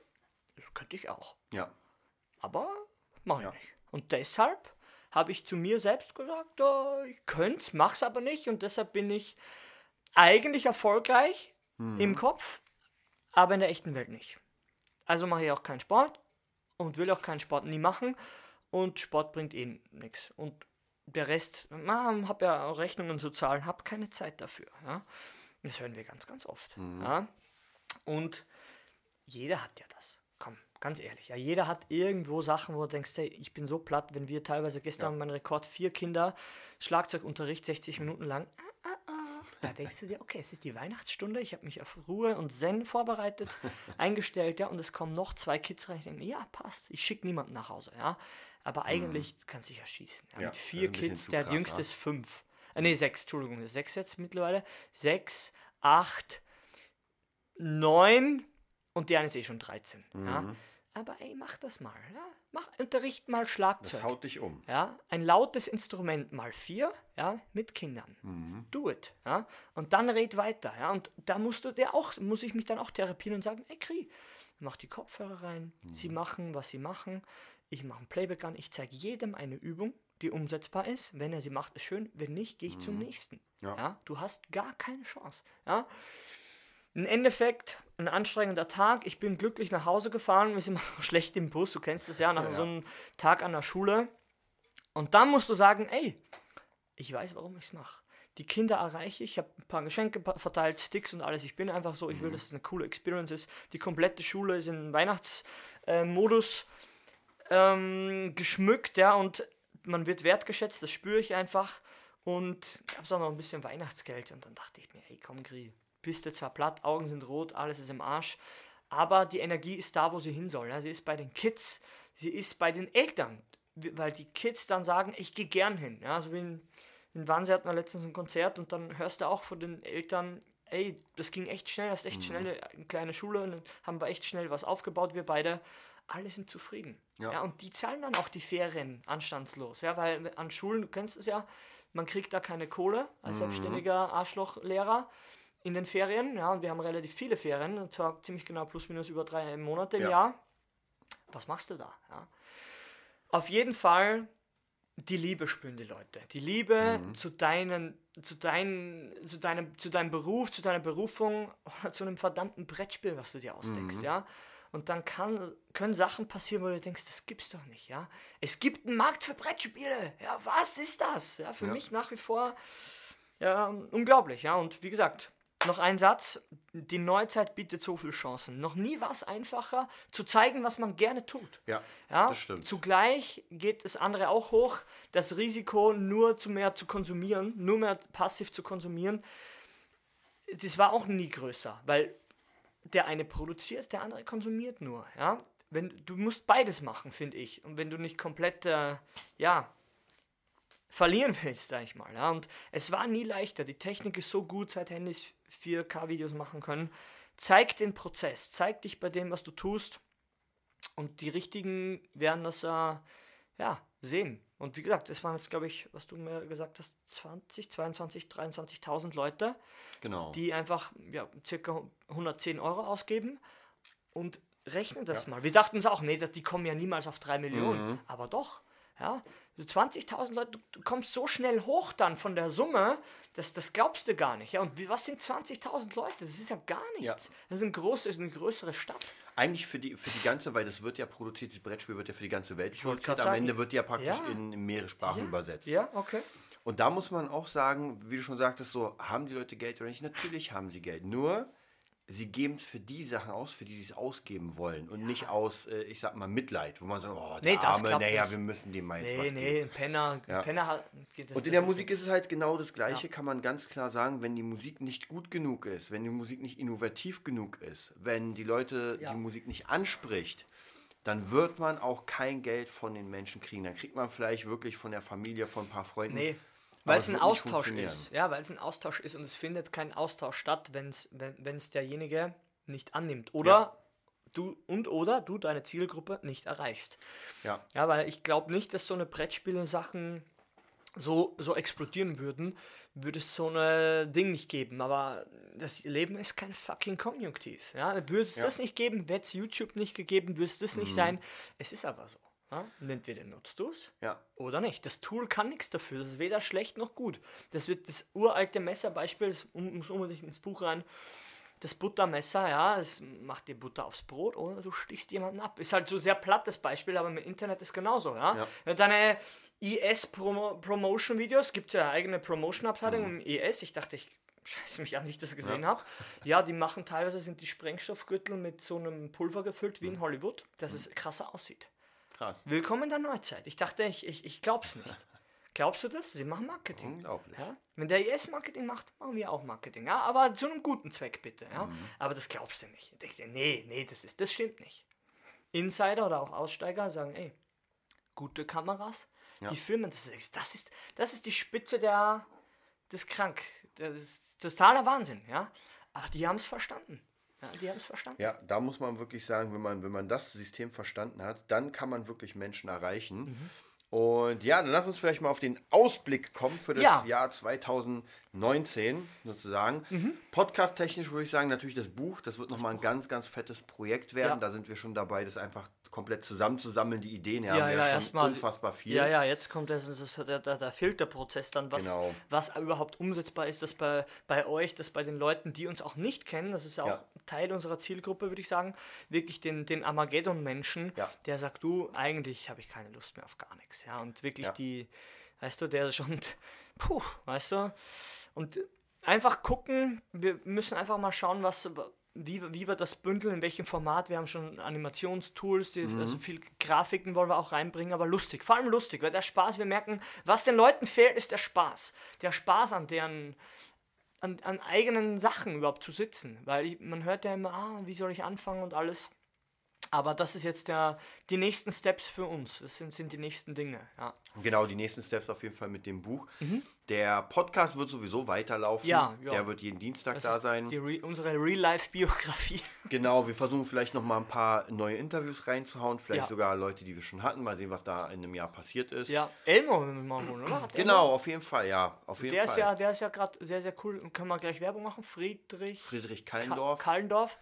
das könnte ich auch. ja. Aber mache ich Ja. nicht. Und deshalb habe ich zu mir selbst gesagt, äh, ich könnte es, mach's aber nicht. Und deshalb bin ich eigentlich erfolgreich im Kopf, aber in der echten Welt nicht. Also mache ich auch keinen Sport und will auch keinen Sport nie machen. Und Sport bringt eh nichts. Und der Rest, na, habe ja Rechnungen zu zahlen, habe keine Zeit dafür. Ja? Das hören wir ganz, ganz oft. Ja? Und jeder hat ja das. Komm, ganz ehrlich. Ja, jeder hat irgendwo Sachen, wo du denkst, hey, ich bin so platt, wenn wir teilweise gestern mein Rekord vier Kinder, Schlagzeugunterricht 60 Minuten lang. Ah, ah. Da denkst du dir, okay, es ist die Weihnachtsstunde, ich habe mich auf Ruhe und Zen vorbereitet, eingestellt, ja, und es kommen noch zwei Kids rein. Ich denke, ja, passt, ich schicke niemanden nach Hause, ja. Aber eigentlich kannst du dich erschießen. Ja, Ja, mit vier Kids, der krass, jüngste ist fünf. Äh, nee, sechs, Entschuldigung, sechs jetzt mittlerweile. Sechs, acht, neun und die eine ist eh schon 13. Ja? Mhm. Aber ey, mach das mal. Ja? Mach, unterricht mal Schlagzeug. Das haut dich um. Ja, ein lautes Instrument mal vier, ja, mit Kindern. Mhm. Do it, ja. Und dann red weiter, ja. Und da musst du dir auch, muss ich mich dann auch therapieren und sagen, ey Kri, mach die Kopfhörer rein, sie Mhm. machen, was sie machen. Ich mache ein Playback an, ich zeige jedem eine Übung, die umsetzbar ist. Wenn er sie macht, ist schön. Wenn nicht, gehe ich zum nächsten. Mhm. Ja. Ja. Du hast gar keine Chance. Ja. Im Endeffekt ein anstrengender Tag. Ich bin glücklich nach Hause gefahren. Wir sind immer schlecht im Bus. Du kennst das ja nach Ja, so ja. einem Tag an der Schule. Und dann musst du sagen, ey, ich weiß, warum ich es mache. die Kinder erreiche ich, ich habe ein paar Geschenke verteilt, Sticks und alles. Ich bin einfach so, ich will, dass es eine coole Experience ist. Die komplette Schule ist in Weihnachtsmodus ähm, geschmückt, ja, und man wird wertgeschätzt, das spüre ich einfach. Und gab es auch noch ein bisschen Weihnachtsgeld. Und dann dachte ich mir, hey, komm, Grie, bist du zwar platt, Augen sind rot, alles ist im Arsch, aber die Energie ist da, wo sie hin soll. Ja? Sie ist bei den Kids, sie ist bei den Eltern, weil die Kids dann sagen, ich gehe gern hin. Ja? Also wie in, in Wannsee hatten wir letztens ein Konzert und dann hörst du auch von den Eltern, ey, das ging echt schnell, hast echt mhm. schnell eine kleine Schule und dann haben wir echt schnell was aufgebaut, wir beide. Alle sind zufrieden. Ja. ja. und die zahlen dann auch die Ferien anstandslos. Ja, weil an Schulen, du kennst es ja, man kriegt da keine Kohle als mhm. selbstständiger Arschlochlehrer in den Ferien. Ja, und wir haben relativ viele Ferien, und zwar ziemlich genau plus minus über drei Monate im ja. Jahr. Was machst du da? Ja? Auf jeden Fall die Liebe spüren die Leute. Die Liebe mhm. zu, deinen, zu, dein, zu, deinem, zu deinem Beruf, zu deiner Berufung oder zu einem verdammten Brettspiel, was du dir ausdenkst, mhm. ja. Und dann kann, können Sachen passieren, wo du denkst, das gibt's doch nicht, ja. Es gibt einen Markt für Brettspiele, ja, was ist das? Ja, für ja. mich nach wie vor ja, unglaublich, ja. Und wie gesagt, noch ein Satz. Die Neuzeit bietet so viele Chancen. Noch nie war es einfacher, zu zeigen, was man gerne tut. Ja, ja, das stimmt. Zugleich geht das andere auch hoch. Das Risiko, nur zu mehr zu konsumieren, nur mehr passiv zu konsumieren, das war auch nie größer. Weil der eine produziert, der andere konsumiert nur. Ja? Wenn, du musst beides machen, finde ich. Und wenn du nicht komplett, äh, ja, verlieren willst, sag ich mal. Ja? Und es war nie leichter. Die Technik ist so gut, seit Handys 4K-Videos machen können. Zeig den Prozess, zeig dich bei dem, was du tust. Und die Richtigen werden das äh, ja, sehen. Und wie gesagt, es waren jetzt, glaube ich, was du mir gesagt hast, 20, 22, 23.000 Leute, genau. die einfach ja, circa 110 Euro ausgeben und rechnen das ja. mal. Wir dachten uns auch, nee, die kommen ja niemals auf 3 Millionen. Mhm. Aber doch, ja, 20.000 Leute, du kommst so schnell hoch dann von der Summe, das, das glaubst du gar nicht. Ja, und was sind 20.000 Leute? Das ist ja gar nichts. Ja. Das ist, ein groß, ist eine größere Stadt. Eigentlich für die, für die ganze, weil das wird ja produziert, das Brettspiel wird ja für die ganze Welt produziert. Am sagen, Ende wird ja praktisch ja. In, in, mehrere Sprachen ja. übersetzt. Ja, okay. Und da muss man auch sagen, wie du schon sagtest, so, haben die Leute Geld oder nicht? Natürlich haben sie Geld. Nur, sie geben es für die Sachen aus, für die sie es ausgeben wollen und ja. nicht aus, äh, ich sag mal, Mitleid, wo man sagt, oh, der nee, Arme, naja, wir müssen dem mal jetzt nee, was nee, geben. Penner, ja. Penner hat, das, Und in der Musik ist es halt genau das Gleiche, ja. kann man ganz klar sagen, wenn die Musik nicht gut genug ist, wenn die Musik nicht innovativ genug ist, wenn die Leute die Musik nicht anspricht, dann wird man auch kein Geld von den Menschen kriegen. Dann kriegt man vielleicht wirklich von der Familie, von ein paar Freunden nee. Weil es ein Austausch ist. Ja, weil es ein Austausch ist und es findet kein Austausch statt, wenn's, wenn es derjenige nicht annimmt. Oder ja. du und oder du deine Zielgruppe nicht erreichst. Ja. Ja, weil ich glaube nicht, dass so eine Brettspiele-Sachen so, so explodieren würden, würde es so ein Ding nicht geben. Aber das Leben ist kein fucking Konjunktiv. Ja? Würde es ja. das nicht geben, hätte es YouTube nicht gegeben, würde es das mhm. nicht sein. Es ist aber so. Ja? entweder nutzt du es ja. oder nicht. Das Tool kann nichts dafür. Das ist weder schlecht noch gut. Das wird das uralte Messerbeispiel, das muss unbedingt ins Buch rein. Das Buttermesser, ja, das macht dir Butter aufs Brot oder du stichst jemanden ab. Ist halt so sehr plattes Beispiel, aber im Internet ist genauso, ja. ja. Deine IS-Promotion-Videos, gibt es ja eigene Promotion-Abteilung mhm. im IS. Ich dachte, ich scheiße mich an, wie ich das gesehen ja. habe. Ja, die machen teilweise sind die Sprengstoffgürtel mit so einem Pulver gefüllt wie in mhm. Hollywood, dass mhm. es krasser aussieht. Krass. Willkommen in der Neuzeit. Ich dachte, ich, ich, ich glaub's nicht. Glaubst du das? Sie machen Marketing. Unglaublich. Ja? Wenn der IS Marketing macht, machen wir auch Marketing. Ja? Aber zu einem guten Zweck bitte. Ja? Mhm. Aber das glaubst du nicht. Ich denke, nee, nee, das, ist, das stimmt nicht. Insider oder auch Aussteiger sagen, ey, gute Kameras, ja. die filmen, das ist, das ist, das ist die Spitze der, des Krank. Das ist totaler Wahnsinn. Ja? Aber die haben es verstanden. Ja, die haben es verstanden. Ja, da muss man wirklich sagen, wenn man, wenn man das System verstanden hat, dann kann man wirklich Menschen erreichen. Mhm. Und ja, dann lass uns vielleicht mal auf den Ausblick kommen für das ja. Jahr 2019 sozusagen. Mhm. Podcast-technisch würde ich sagen, natürlich das Buch. Das wird nochmal ein ganz, ganz fettes Projekt werden. Ja. Da sind wir schon dabei, das einfach komplett zusammenzusammeln, die Ideen ja, haben ja, ja schon unfassbar viel. Ja, ja, jetzt kommt das, das der, der, der Filterprozess dann, was, genau. was überhaupt umsetzbar ist, das bei, bei euch, das bei den Leuten, die uns auch nicht kennen, das ist ja auch ja. Teil unserer Zielgruppe, würde ich sagen, wirklich den, den Armageddon-Menschen, ja. der sagt, du, eigentlich habe ich keine Lust mehr auf gar nichts. Ja, und wirklich die weißt du, der schon, puh, weißt du, und einfach gucken, wir müssen einfach mal schauen, was, wie, wie wir das bündeln, in welchem Format. Wir haben schon Animationstools, die, also viel Grafiken wollen wir auch reinbringen, aber lustig, vor allem lustig, weil der Spaß, wir merken, was den Leuten fehlt, ist der Spaß. Der Spaß an deren, an, an eigenen Sachen überhaupt zu sitzen, weil ich, man hört ja immer, ah, wie soll ich anfangen und alles. Aber das ist jetzt der, die nächsten Steps für uns. Das sind, sind die nächsten Dinge. Ja. Genau, die nächsten Steps auf jeden Fall mit dem Buch. Der Podcast wird sowieso weiterlaufen. Ja, ja. Der wird jeden Dienstag Das da sein. Re unsere Real-Life-Biografie. Genau, wir versuchen vielleicht noch mal ein paar neue Interviews reinzuhauen. Vielleicht Ja. sogar Leute, die wir schon hatten. Mal sehen, was da in einem Jahr passiert ist. ja, Elmo wenn wir mal holen, oder? Hat Genau, Elmo- auf jeden Fall, ja. Auf jeden Der Fall. ist ja, der ist ja gerade sehr, sehr cool. Und können wir gleich Werbung machen? Friedrich, Friedrich Ka Kallendorf.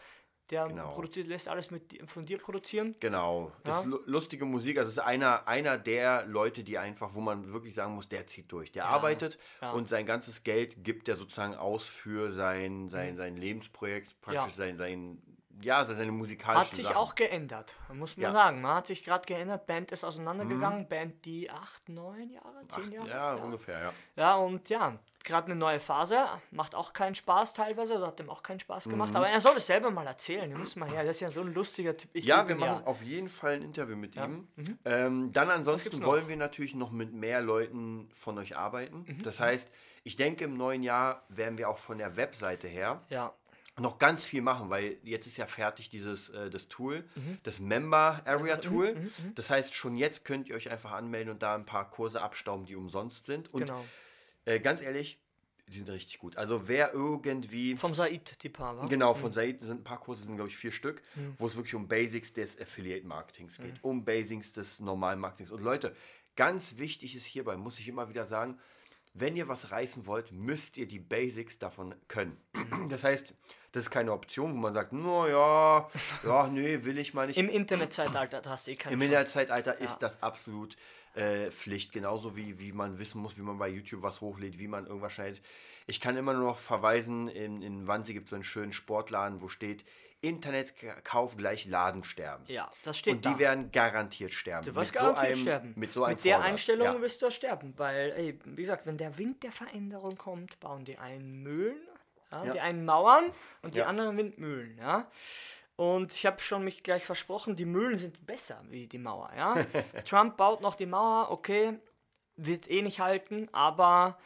Der Genau. produziert, lässt alles mit, von dir produzieren. Genau, Ja. ist lu- lustige Musik. Also es ist einer, einer der Leute, die einfach, wo man wirklich sagen muss, der zieht durch. Der arbeitet ja. und sein ganzes Geld gibt er sozusagen aus für sein, sein, sein Lebensprojekt, praktisch Mhm. Ja. sein, sein, ja, seine musikalischen Hat sich Sachen. auch geändert, muss man Ja. Mhm. sagen. Man hat sich gerade geändert. Band ist auseinandergegangen. Band, die acht, neun Jahre, zehn Acht- Jahre. ja, ungefähr, ja. Ja, und ja, gerade eine neue Phase. Macht auch keinen Spaß teilweise. Oder hat dem auch keinen Spaß gemacht. Aber er soll es selber mal erzählen. Wir müssen mal her. Das ist ja so ein lustiger Typ. Ich Ja, wir machen auf jeden Fall ein Interview mit ihm. Mhm. Ähm, dann ansonsten wollen wir natürlich noch mit mehr Leuten von euch arbeiten. Mhm. Das heißt, ich denke, im neuen Jahr werden wir auch von der Webseite her Ja, noch ganz viel machen, weil jetzt ist ja fertig dieses äh, das Tool, Mhm. das Member Area Tool. Das heißt, schon jetzt könnt ihr euch einfach anmelden und da ein paar Kurse abstauben, die umsonst sind. Und genau. Äh, ganz ehrlich, die sind richtig gut. Also wer irgendwie Vom Said, die paar, wa? Genau, von Said sind ein paar Kurse, sind glaube ich vier Stück, wo es wirklich um Basics des Affiliate Marketings geht, um Basics des normalen Marketings. Und Leute, ganz wichtig ist hierbei, muss ich immer wieder sagen, wenn ihr was reißen wollt, müsst ihr die Basics davon können. Das heißt, das ist keine Option, wo man sagt, no ja, ja, nee, will ich mal nicht. Im Internetzeitalter hast du eh keine Im. Internetzeitalter ist das absolut äh, Pflicht, genauso wie, wie man wissen muss, wie man bei YouTube was hochlädt, wie man irgendwas schneidet. Ich kann immer nur noch verweisen, in, in Wannsee gibt es so einen schönen Sportladen, wo steht, Internetkauf gleich Ladensterben. Ja, das steht Und die da. werden garantiert sterben. Du wirst Mit garantiert einem- sterben. Mit so einem Mit der Vorsatz, Einstellung ja. wirst du sterben, weil, ey, wie gesagt, wenn der Wind der Veränderung kommt, bauen die einen Mühlen, ja, Ja. die einen Mauern und die Ja. anderen Windmühlen, ja. Und ich habe schon mich gleich versprochen, die Mühlen sind besser wie die Mauer, ja. Trump baut noch die Mauer, okay, wird eh nicht halten, aber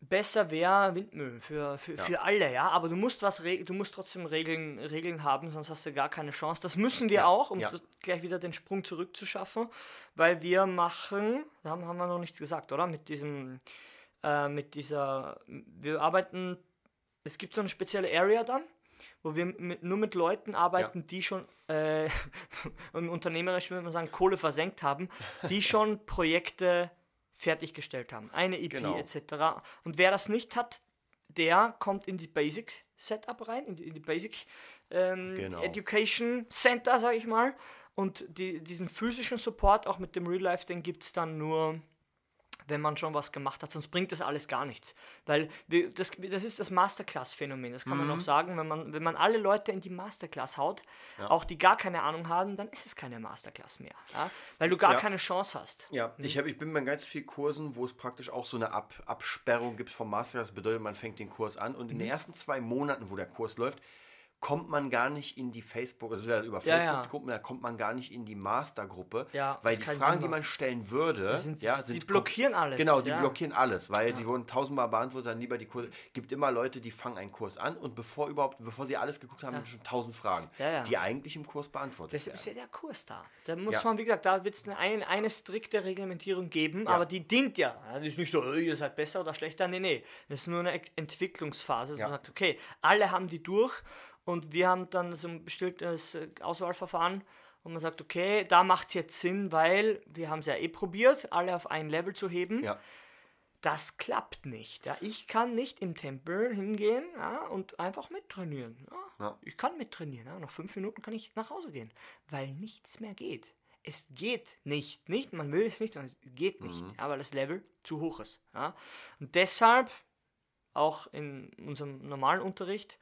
besser wäre Windmühlen für, für, für alle, ja. Aber du musst was du musst trotzdem Regeln, Regeln haben, sonst hast du gar keine Chance. Das müssen wir auch, um ja. gleich wieder den Sprung zurückzuschaffen, weil wir machen, da haben, haben wir noch nicht gesagt, oder? Mit diesem, äh, mit dieser, wir arbeiten, es gibt so eine spezielle Area dann, wo wir mit, nur mit Leuten arbeiten, die schon, äh, unternehmerisch würde man sagen, Kohle versenkt haben, die schon Projekte fertiggestellt haben. Eine EP Genau. etc. Und wer das nicht hat, der kommt in die Basic Setup rein, in die, in die Basic ähm, Genau. Education Center, sage ich mal. Und die, diesen physischen Support, auch mit dem Real Life, den gibt es dann nur, wenn man schon was gemacht hat, sonst bringt das alles gar nichts. Weil das, das ist das Masterclass-Phänomen, das kann man Mhm. auch sagen. Wenn man, wenn man alle Leute in die Masterclass haut, auch die gar keine Ahnung haben, dann ist es keine Masterclass mehr. Ja? Weil du gar Ja. keine Chance hast. Ja, ich, hab, ich bin bei ganz vielen Kursen, wo es praktisch auch so eine Ab Absperrung gibt vom Master. Das bedeutet, man fängt den Kurs an und in Mhm. den ersten zwei Monaten, wo der Kurs läuft, kommt man gar nicht in die Facebook, also ja über Ja, Facebook-Gruppen, da kommt man gar nicht in die Mastergruppe, Ja, weil die Fragen, die man stellen würde, sind- ja, die sind blockieren alles, Genau, die ja. blockieren alles, weil die wurden tausendmal beantwortet, dann lieber die Kurse. Gibt immer Leute, die fangen einen Kurs an und bevor überhaupt, bevor sie alles geguckt haben, haben schon tausend Fragen, Ja, ja. die eigentlich im Kurs beantwortet Deshalb werden. ist ja der Kurs da. Da muss Ja. man, wie gesagt, da wird es eine, eine, strikte Reglementierung geben, aber die dient ja. Ja, Das ist nicht so, "Oh, ihr seid besser oder schlechter. Nee, nee. Das ist nur eine Ent- Entwicklungsphase. Ja. Man sagt, okay, alle haben die durch und wir haben dann so ein bestimmtes äh, Auswahlverfahren und man sagt, okay, da macht es jetzt Sinn, weil wir haben es ja eh probiert, alle auf ein Level zu heben. Ja. Das klappt nicht. Ja. Ich kann nicht im Tempel hingehen ja, und einfach mittrainieren. Ja. Ich kann mittrainieren. Ja. Nach fünf Minuten kann ich nach Hause gehen, weil nichts mehr geht. Es geht nicht. Nicht, man will es nicht, sondern es geht nicht, Mhm. weil das Level zu hoch ist. Ja. Und deshalb auch in unserem normalen Unterricht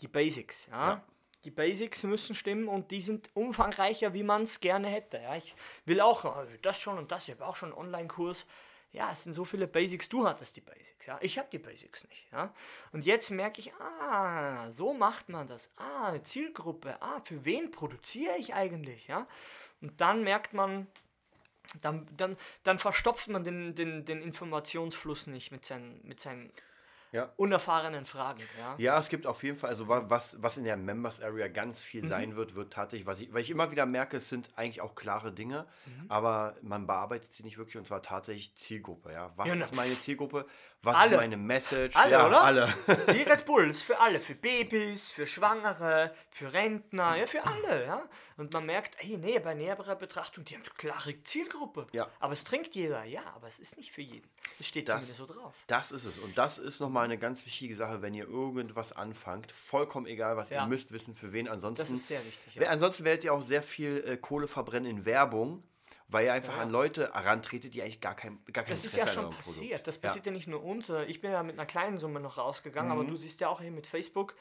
die Basics. Ja. Ja. Die Basics müssen stimmen und die sind umfangreicher, wie man es gerne hätte. Ja. Ich will auch äh, das schon und das, ich habe auch schon einen Online-Kurs. ja, es sind so viele Basics, du hattest die Basics, ja, ich habe die Basics nicht, ja. Und jetzt merke ich, ah, so macht man das, ah, Zielgruppe, ah, für wen produziere ich eigentlich, ja. Und dann merkt man, dann, dann, dann verstopft man den, den, den Informationsfluss nicht mit seinen, mit seinen Ja. unerfahrenen Fragen, ja. Ja, es gibt auf jeden Fall, also wa- was, was in der Members Area ganz Mhm. viel sein wird, wird tatsächlich, was ich, weil ich immer wieder merke, es sind eigentlich auch klare Dinge, Mhm. aber man bearbeitet sie nicht wirklich und zwar tatsächlich Zielgruppe, ja. Was Ja, na, ist meine Zielgruppe? Was alle. ist meine Message? Alle, ja, oder? alle. Die Red Bull ist für alle, für Babys, für Schwangere, für Rentner, ja, für alle, ja. Und man merkt, ey, nee, bei näherer Betrachtung, die haben eine klare Zielgruppe. Ja. Aber es trinkt jeder, ja, aber es ist nicht für jeden. Es steht Das- zumindest so drauf. Das ist es. Und das ist nochmal eine ganz wichtige Sache, wenn ihr irgendwas anfangt. Vollkommen egal, was Ja. ihr müsst wissen, für wen. Ansonsten, Das ist sehr wichtig, ja. ansonsten werdet ihr auch sehr viel äh, Kohle verbrennen in Werbung, weil ihr einfach Ja. an Leute herantretet, die eigentlich gar kein, gar kein Das ist Interesse ja an schon Produkt. passiert. Das passiert ja. nicht nur uns. Ich bin ja mit einer kleinen Summe noch rausgegangen, Mhm. aber du siehst ja auch hier mit Facebook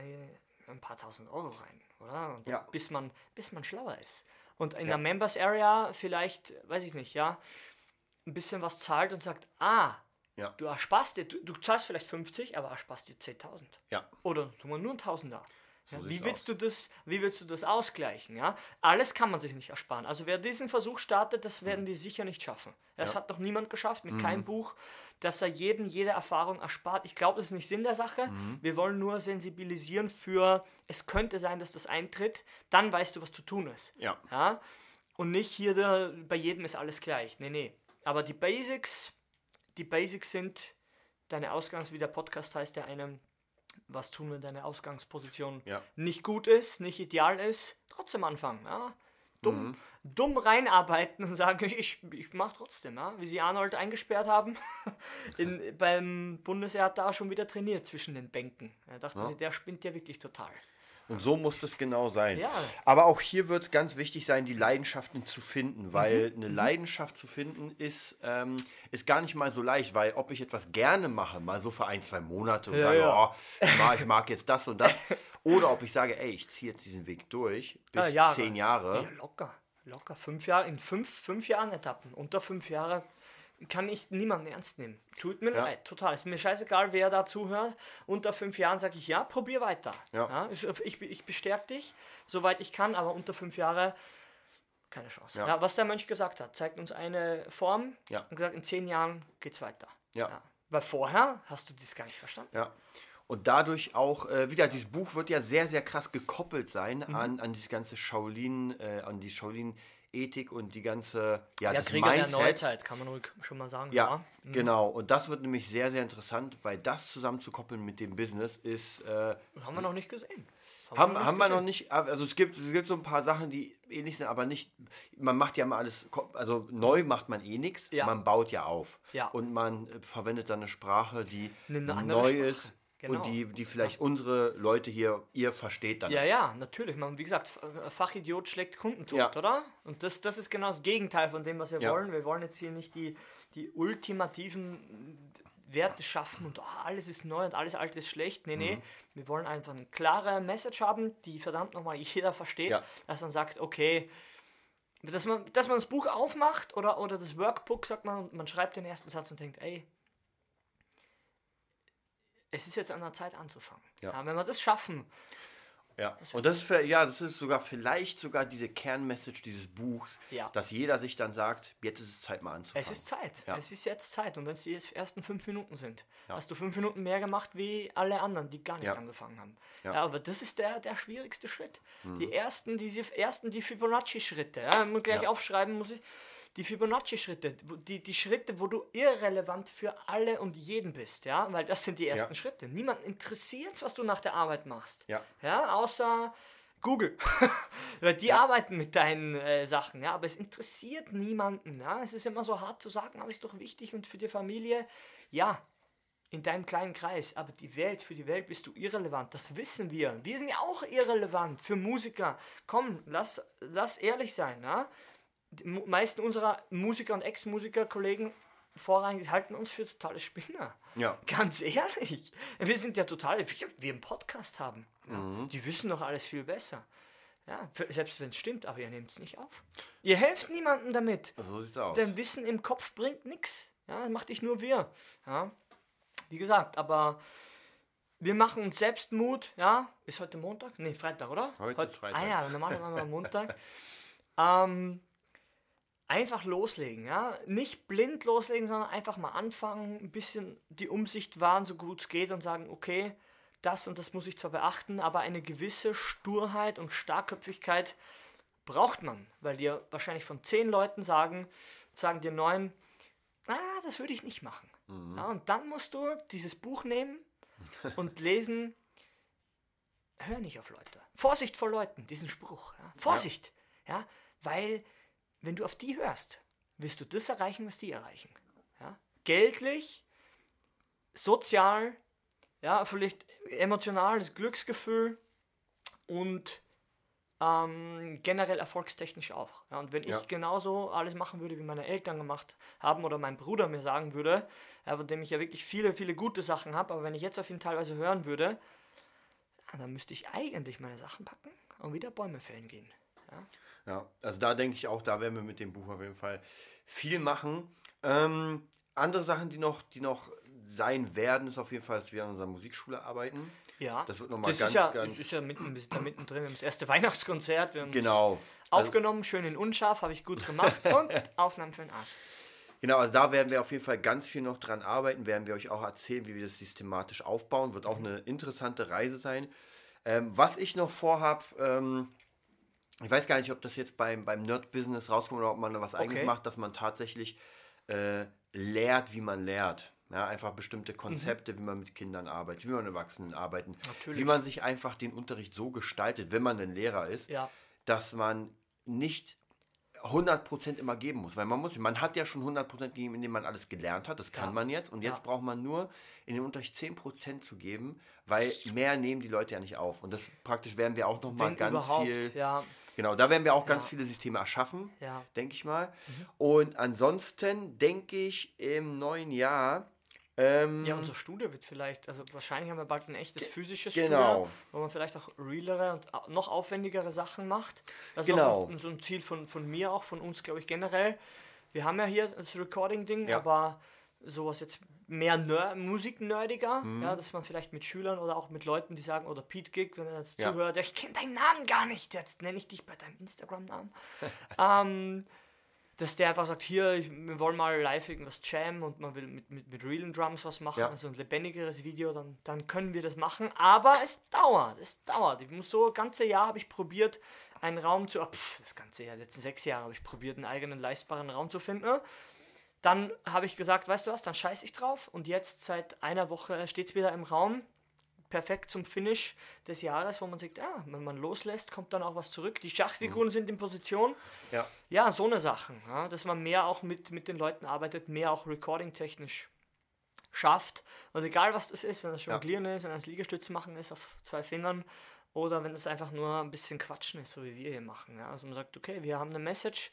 äh, ein paar tausend Euro rein, oder? Und Ja. bis, man, bis man schlauer ist. Und in der Members Area vielleicht, weiß ich nicht, ja, ein bisschen was zahlt und sagt, ah, Ja. du ersparst dir, du, du zahlst vielleicht 50, aber ersparst dir 10.000. Ja. Oder tun wir nur ein Tausender. Ja, wie, willst aus. du das, wie willst du das ausgleichen? Ja? Alles kann man sich nicht ersparen. Also wer diesen Versuch startet, das werden wir sicher nicht schaffen. Das Mhm. Ja. hat noch niemand geschafft, mit Mhm. keinem Buch, dass er jedem jede Erfahrung erspart. Ich glaube, das ist nicht Sinn der Sache. Mhm. Wir wollen nur sensibilisieren für, es könnte sein, dass das eintritt. Dann weißt du, was zu tun ist. Ja. Ja? Und nicht hier, da, bei jedem ist alles gleich. Nee, nee. Aber die Basics, die Basics sind deine Ausgangs, wie der Podcast heißt, der einem, was tun, wenn deine Ausgangsposition Ja. nicht gut ist, nicht ideal ist, trotzdem anfangen. Ja? Dumm, Mhm. dumm reinarbeiten und sagen, ich, ich mach trotzdem, ja? wie sie Arnold eingesperrt haben. In, beim Bundesheer hat auch schon wieder trainiert zwischen den Bänken. Da dachten sie, der spinnt ja wirklich total. Und so muss das genau sein. Ja. Aber auch hier wird es ganz wichtig sein, die Leidenschaften zu finden, weil Mhm. eine Leidenschaft zu finden ist, ähm, ist gar nicht mal so leicht, weil ob ich etwas gerne mache, mal so für ein, zwei Monate und Ja, sage, ja. oh, ich, mag, jetzt das und das, oder ob ich sage, ey, ich ziehe jetzt diesen Weg durch bis Ah, Jahre. zehn Jahre. Ja, locker. Locker. Fünf Jahre, in fünf, fünf Jahren Etappen. Unter fünf Jahre kann ich niemanden ernst nehmen. Tut mir Ja. leid, total. Ist mir scheißegal, wer da zuhört. Unter fünf Jahren sage ich, ja, probier weiter. Ja. ich, ich, ich bestärke dich, soweit ich kann, aber unter fünf Jahre keine Chance. Ja. Ja. was der Mönch gesagt hat, zeigt uns eine Form Ja. und gesagt, in zehn Jahren geht's weiter. Ja. Weil vorher hast du das gar nicht verstanden. Ja. Und dadurch auch, äh, wieder, dieses Buch wird ja sehr, sehr krass gekoppelt sein Mhm. an, an dieses ganze Shaolin, äh, an die Shaolin-Ethik und die ganze, ja, Ja, das Krieger der Mindset. Neuzeit, kann man ruhig schon mal sagen. Ja, genau. Und das wird nämlich sehr, sehr interessant, weil das zusammenzukoppeln mit dem Business ist, äh, Haben wir noch nicht gesehen. haben, haben wir noch nicht, also es gibt, es gibt so ein paar Sachen, die ähnlich sind, aber nicht, man macht ja mal alles, also neu macht man eh nichts, Ja. man baut ja auf. Ja. Und man äh, verwendet dann eine Sprache, die Eine neu Sprache. ist Genau. und die, die vielleicht unsere Leute hier, ihr versteht dann. Ja, ja, natürlich. Man, wie gesagt, äh, Fachidiot schlägt Kundentod, Ja. oder? Und das, das ist genau das Gegenteil von dem, was wir Ja. wollen. Wir wollen jetzt hier nicht die, die ultimativen Werte schaffen und oh, alles ist neu und alles alte ist schlecht. Nee, Mhm. nee. Wir wollen einfach eine klare Message haben, die verdammt nochmal jeder versteht, Ja. dass man sagt, okay, dass man, dass man das Buch aufmacht oder, oder das Workbook, sagt man, und man schreibt den ersten Satz und denkt, ey, es ist jetzt an der Zeit anzufangen. Ja. Ja, wenn wir das schaffen, Ja, und das ist, für, ja, das ist sogar vielleicht sogar diese Kernmessage dieses Buchs, Ja. dass jeder sich dann sagt, jetzt ist es Zeit mal anzufangen. Es ist Zeit. Es ist jetzt Zeit. Und wenn es die ersten fünf Minuten sind, hast du fünf Minuten mehr gemacht wie alle anderen, die gar nicht angefangen haben. Ja. Aber das ist der, der schwierigste Schritt. Die ersten, diese ersten, die Fibonacci-Schritte, ja, gleich aufschreiben muss ich. Die Fibonacci-Schritte, die, die Schritte, wo du irrelevant für alle und jeden bist, ja, weil das sind die ersten Ja. Schritte. Niemand interessiert was du nach der Arbeit machst. Ja. Ja, außer Google. Weil die arbeiten mit deinen äh, Sachen, ja, aber es interessiert niemanden. Ja? Es ist immer so hart zu sagen, aber ist doch wichtig und für die Familie, ja, in deinem kleinen Kreis, aber die Welt, für die Welt bist du irrelevant, das wissen wir. Wir sind ja auch irrelevant für Musiker. Komm, lass, lass ehrlich sein. Ja? Die meisten unserer Musiker und Ex-Musiker-Kollegen vorrangig halten uns für totale Spinner. Ja. Ganz ehrlich. Wir sind ja total, wir einen Podcast haben. Ja, Die wissen doch alles viel besser. Ja, selbst wenn es stimmt, aber ihr nehmt es nicht auf. Ihr helft niemandem damit. So sieht's aus. Denn Wissen im Kopf bringt nichts. Ja, das macht dich nur wir. Ja, wie gesagt, aber wir machen uns selbst Mut. Ja, ist heute Montag? Nee, Freitag, oder? Heute ist Freitag. Ah ja, normalerweise machen wir Montag. ähm, einfach loslegen, ja. Nicht blind loslegen, sondern einfach mal anfangen, ein bisschen die Umsicht wahren, so gut es geht und sagen, okay, das und das muss ich zwar beachten, aber eine gewisse Sturheit und Starkköpfigkeit braucht man, weil dir wahrscheinlich von zehn Leuten sagen, sagen dir neun, ah, das würde ich nicht machen. Mhm. Ja, und dann musst du dieses Buch nehmen und lesen, hör nicht auf Leute. Vorsicht vor Leuten, diesen Spruch. Ja. Vorsicht, ja. ja, weil wenn du auf die hörst, wirst du das erreichen, was die erreichen. Ja. Geldlich, sozial, ja, vielleicht emotional, das Glücksgefühl und ähm, generell erfolgstechnisch auch. Ja, und wenn ja. ich genauso alles machen würde, wie meine Eltern gemacht haben oder mein Bruder mir sagen würde, ja, von dem ich ja wirklich viele, viele gute Sachen habe, aber wenn ich jetzt auf ihn teilweise hören würde, dann müsste ich eigentlich meine Sachen packen und wieder Bäume fällen gehen. Ja, ja also da denke ich auch, da werden wir mit dem Buch auf jeden Fall viel machen. Ähm, andere Sachen, die noch, die noch sein werden, ist auf jeden Fall, dass wir an unserer Musikschule arbeiten. Ja. Das wird nochmal ganz, ist ja, ganz. ist ja mitten, wir sind da mittendrin. Wir haben das erste Weihnachtskonzert. Wir haben genau. aufgenommen, schön in unscharf, habe ich gut gemacht. und Aufnahmen für den Arsch. Genau, also da werden wir auf jeden Fall ganz viel noch dran arbeiten, werden wir euch auch erzählen, wie wir das systematisch aufbauen. Wird auch eine interessante Reise sein. Ähm, was ich noch vorhabe, ähm, ich weiß gar nicht, ob das jetzt beim, beim Nerd-Business rauskommt oder ob man da was okay. eigenes macht, dass man tatsächlich äh, lehrt, wie man lehrt. Ja, einfach bestimmte Konzepte, mhm. wie man mit Kindern arbeitet, wie man mit Erwachsenen arbeitet, wie man sich einfach den Unterricht so gestaltet, wenn man ein Lehrer ist, ja. dass man nicht 100% immer geben muss, weil man muss, man hat ja schon 100% gegeben, indem man alles gelernt hat, das kann ja. man jetzt und jetzt ja. braucht man nur in den Unterricht 10% zu geben, weil mehr nehmen die Leute ja nicht auf und das praktisch werden wir auch noch mal ganz viel ja. Genau, da werden wir auch ganz viele Systeme erschaffen, denke ich mal. Mhm. Und ansonsten denke ich im neuen Jahr ähm, ja, unser Studio wird vielleicht, also wahrscheinlich haben wir bald ein echtes physisches genau. Studio, wo man vielleicht auch realere und noch aufwendigere Sachen macht. Das genau. ist auch so ein Ziel von, von mir, auch von uns, glaube ich, generell. Wir haben ja hier das Recording-Ding, ja. aber sowas jetzt mehr Ner musiknerdiger, mhm. ja, dass man vielleicht mit Schülern oder auch mit Leuten, die sagen, oder Pete Gig, wenn er jetzt ja. zuhört, ich kenne deinen Namen gar nicht, jetzt nenne ich dich bei deinem Instagram-Namen. ähm, dass der einfach sagt, hier, ich, wir wollen mal live irgendwas jammen und man will mit, mit, mit realen Drums was machen, ja. also ein lebendigeres Video, dann, dann können wir das machen. Aber es dauert, es dauert. Ich muss so, das ganze Jahr habe ich probiert, einen Raum zu, oh, pff, das ganze Jahr, letzten sechs Jahre habe ich probiert, einen eigenen leistbaren Raum zu finden. Dann habe ich gesagt, weißt du was, dann scheiße ich drauf. Und jetzt seit einer Woche steht es wieder im Raum perfekt zum Finish des Jahres, wo man sagt, ah, wenn man loslässt, kommt dann auch was zurück. Die Schachfiguren mhm. sind in Position. Ja, ja so eine Sachen. Ja, dass man mehr auch mit, mit den Leuten arbeitet, mehr auch recording-technisch schafft. Und egal was das ist, wenn das Jonglieren ja. ist, wenn das Liegestütze machen ist auf zwei Fingern oder wenn es einfach nur ein bisschen Quatschen ist, so wie wir hier machen. Ja. Also man sagt, okay, wir haben eine Message,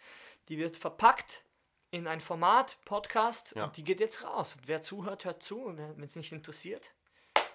die wird verpackt in ein Format, Podcast, ja. und die geht jetzt raus. Und wer zuhört, hört zu. Und wenn es nicht interessiert,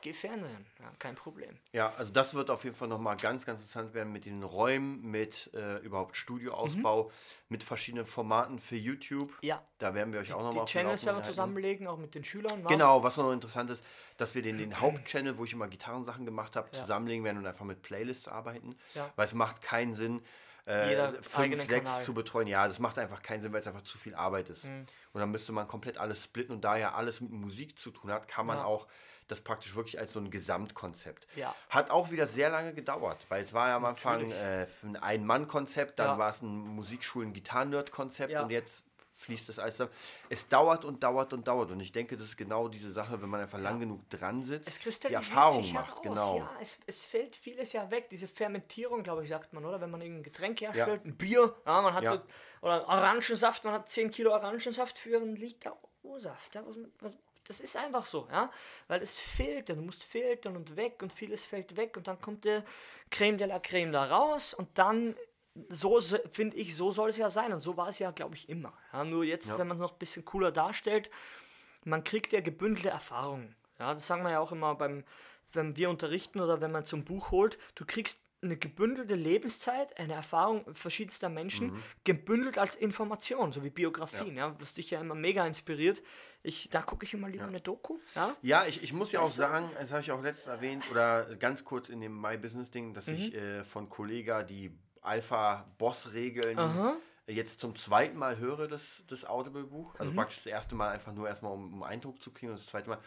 geh Fernsehen, ja, kein Problem. Ja, also das wird auf jeden Fall nochmal ganz, ganz interessant werden mit den Räumen, mit äh, überhaupt Studioausbau, mhm. mit verschiedenen Formaten für YouTube. Ja. Da werden wir euch auch nochmal Die Channels werden wir zusammenlegen, auch mit den Schülern. Genau, was noch interessant ist, dass wir den, den Hauptchannel, wo ich immer Gitarrensachen gemacht habe, ja. zusammenlegen werden und einfach mit Playlists arbeiten. Ja. Weil es macht keinen Sinn, äh, fünf, sechs Kanal. zu betreuen. Ja, das macht einfach keinen Sinn, weil es einfach zu viel Arbeit ist. Mhm. Und dann müsste man komplett alles splitten und da ja alles mit Musik zu tun hat, kann man ja. auch das praktisch wirklich als so ein Gesamtkonzept. Ja. Hat auch wieder sehr lange gedauert, weil es war ja am Anfang äh, ein Ein-Mann-Konzept, dann ja. war es ein Musikschulen-Gitarren-Nerd-Konzept und jetzt fließt das alles. Es dauert und dauert und dauert und ich denke, das ist genau diese Sache, wenn man einfach lang genug dran sitzt, die Erfahrung macht. Heraus. Genau. Ja, es, es, fällt vieles ja weg. Diese Fermentierung, glaube ich, sagt man, oder? Wenn man irgendein Getränk herstellt, ein Bier, ja, man hat so, oder Orangensaft, man hat 10 Kilo Orangensaft für einen Liter O-Saft. Ja, das ist einfach so, ja, weil es fehlt, du musst filtern und weg und vieles fällt weg und dann kommt der Creme de la Creme da raus und dann so finde ich, so soll es ja sein und so war es ja, glaube ich, immer. Ja, nur jetzt, ja. wenn man es noch ein bisschen cooler darstellt, man kriegt ja gebündelte Erfahrungen. Ja, das sagen wir ja auch immer beim, wenn wir unterrichten oder wenn man zum Buch holt, du kriegst eine gebündelte Lebenszeit, eine Erfahrung verschiedenster Menschen, Mhm. gebündelt als Information, so wie Biografien, ja. was dich ja immer mega inspiriert. Ich, da gucke ich immer lieber eine Doku. Ja? Ja, ich, ich muss ja auch sagen, das habe ich auch letztens erwähnt, oder ganz kurz in dem My Business Ding, dass Mhm. ich äh, von Kollega die Alpha-Boss-Regeln jetzt zum zweiten Mal höre, das, das Audible-Buch. Mhm. Also praktisch das erste Mal einfach nur erstmal, um, um Eindruck zu kriegen und das zweite Mal.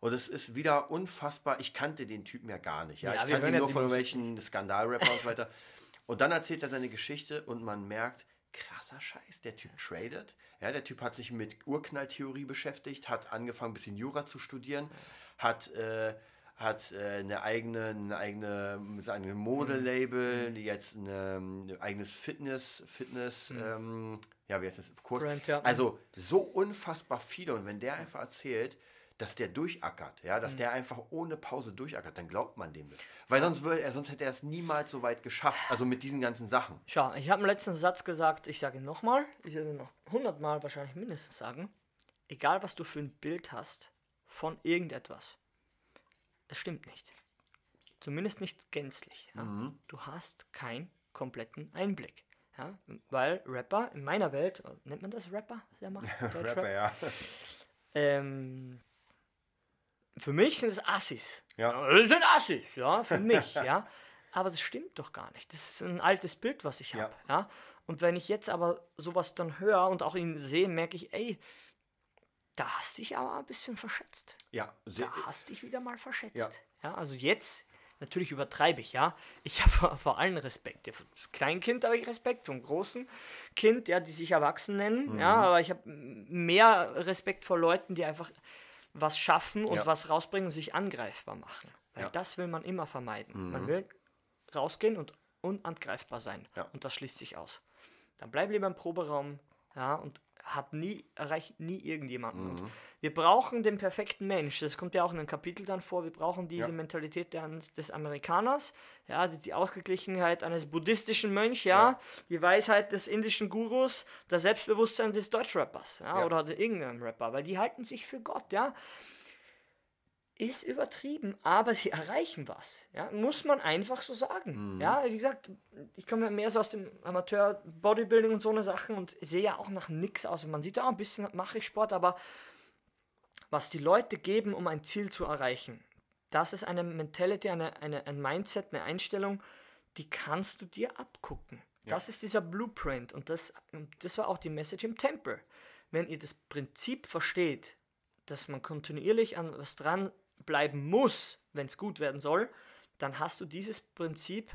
Und es ist wieder unfassbar. Ich kannte den Typen ja gar nicht. Ja, Ja, ich kannte ihn nur von irgendwelchen Skandalrapper und so weiter. Und dann erzählt er seine Geschichte und man merkt, krasser Scheiß, der Typ tradet. Ja, der Typ hat sich mit Urknalltheorie beschäftigt, hat angefangen, ein bisschen Jura zu studieren, hat, äh, hat äh, eine eigene, eine eigene, seinem Modelabel, Mhm. jetzt eine, ein eigenes Fitness, Fitness, ähm, ja, wie heißt das? Kurs. Brand, ja. Also so unfassbar viele. Und wenn der einfach erzählt, dass der durchackert, ja, Mhm. dass der einfach ohne Pause durchackert, dann glaubt man dem nicht. Weil sonst, würde er, sonst hätte er es niemals so weit geschafft. Also mit diesen ganzen Sachen. Schau, ich habe einen letzten Satz gesagt, ich sage ihn nochmal, ich werde noch hundertmal wahrscheinlich mindestens sagen. Egal, was du für ein Bild hast von irgendetwas, es stimmt nicht. Zumindest nicht gänzlich. Ja? Mhm. Du hast keinen kompletten Einblick. Ja? Weil Rapper in meiner Welt, äh, nennt man das Rapper? Der macht Deutschrap? ja. Ähm, für mich sind es Assis. Ja. Das sind Assis, ja, für mich, ja. Aber das stimmt doch gar nicht. Das ist ein altes Bild, was ich Ja. habe, ja. Und wenn ich jetzt aber sowas dann höre und auch ihn sehe, merke ich, ey, da hast dich aber ein bisschen verschätzt. Ja, sehr, Da hast dich wieder mal verschätzt. Ja. Ja, also jetzt, natürlich übertreibe ich, ja. Ich habe vor, allen Respekt. Ja, vom Kleinkind habe ich Respekt, vom großen Kind, ja, die sich erwachsen nennen, ja, Mhm. aber ich habe mehr Respekt vor Leuten, die einfach was schaffen und Ja. was rausbringen und sich angreifbar machen. Weil Ja. Mhm. das will man immer vermeiden. Man will rausgehen und unangreifbar sein. Ja. Und das schließt sich aus. Dann bleib lieber im Proberaum, ja, und hab nie, erreicht nie irgendjemanden. Mhm. Wir brauchen den perfekten Mensch. Das kommt ja auch in einem Kapitel dann vor. Wir brauchen diese Ja. Mentalität der, des Amerikaners, ja, die, die Ausgeglichenheit eines buddhistischen Mönchs, ja, Ja. die Weisheit des indischen Gurus, das Selbstbewusstsein des Deutschrappers, ja, Ja. oder irgendeinem Rapper, weil die halten sich für Gott, ja ist übertrieben, aber sie erreichen was. Ja, muss man einfach so sagen. Ja, wie gesagt, ich komme ja mehr so aus dem Amateur Bodybuilding und so eine Sachen und sehe ja auch nach nichts aus. Und man sieht ja auch ein bisschen mache ich Sport, aber was die Leute geben, um ein Ziel zu erreichen, das ist eine Mentality, eine, eine, ein Mindset, eine Einstellung, die kannst du dir abgucken. Das ist dieser Blueprint und das, und das war auch die Message im Tempel. Wenn ihr das Prinzip versteht, dass man kontinuierlich an was dran bleiben muss, wenn es gut werden soll, dann hast du dieses Prinzip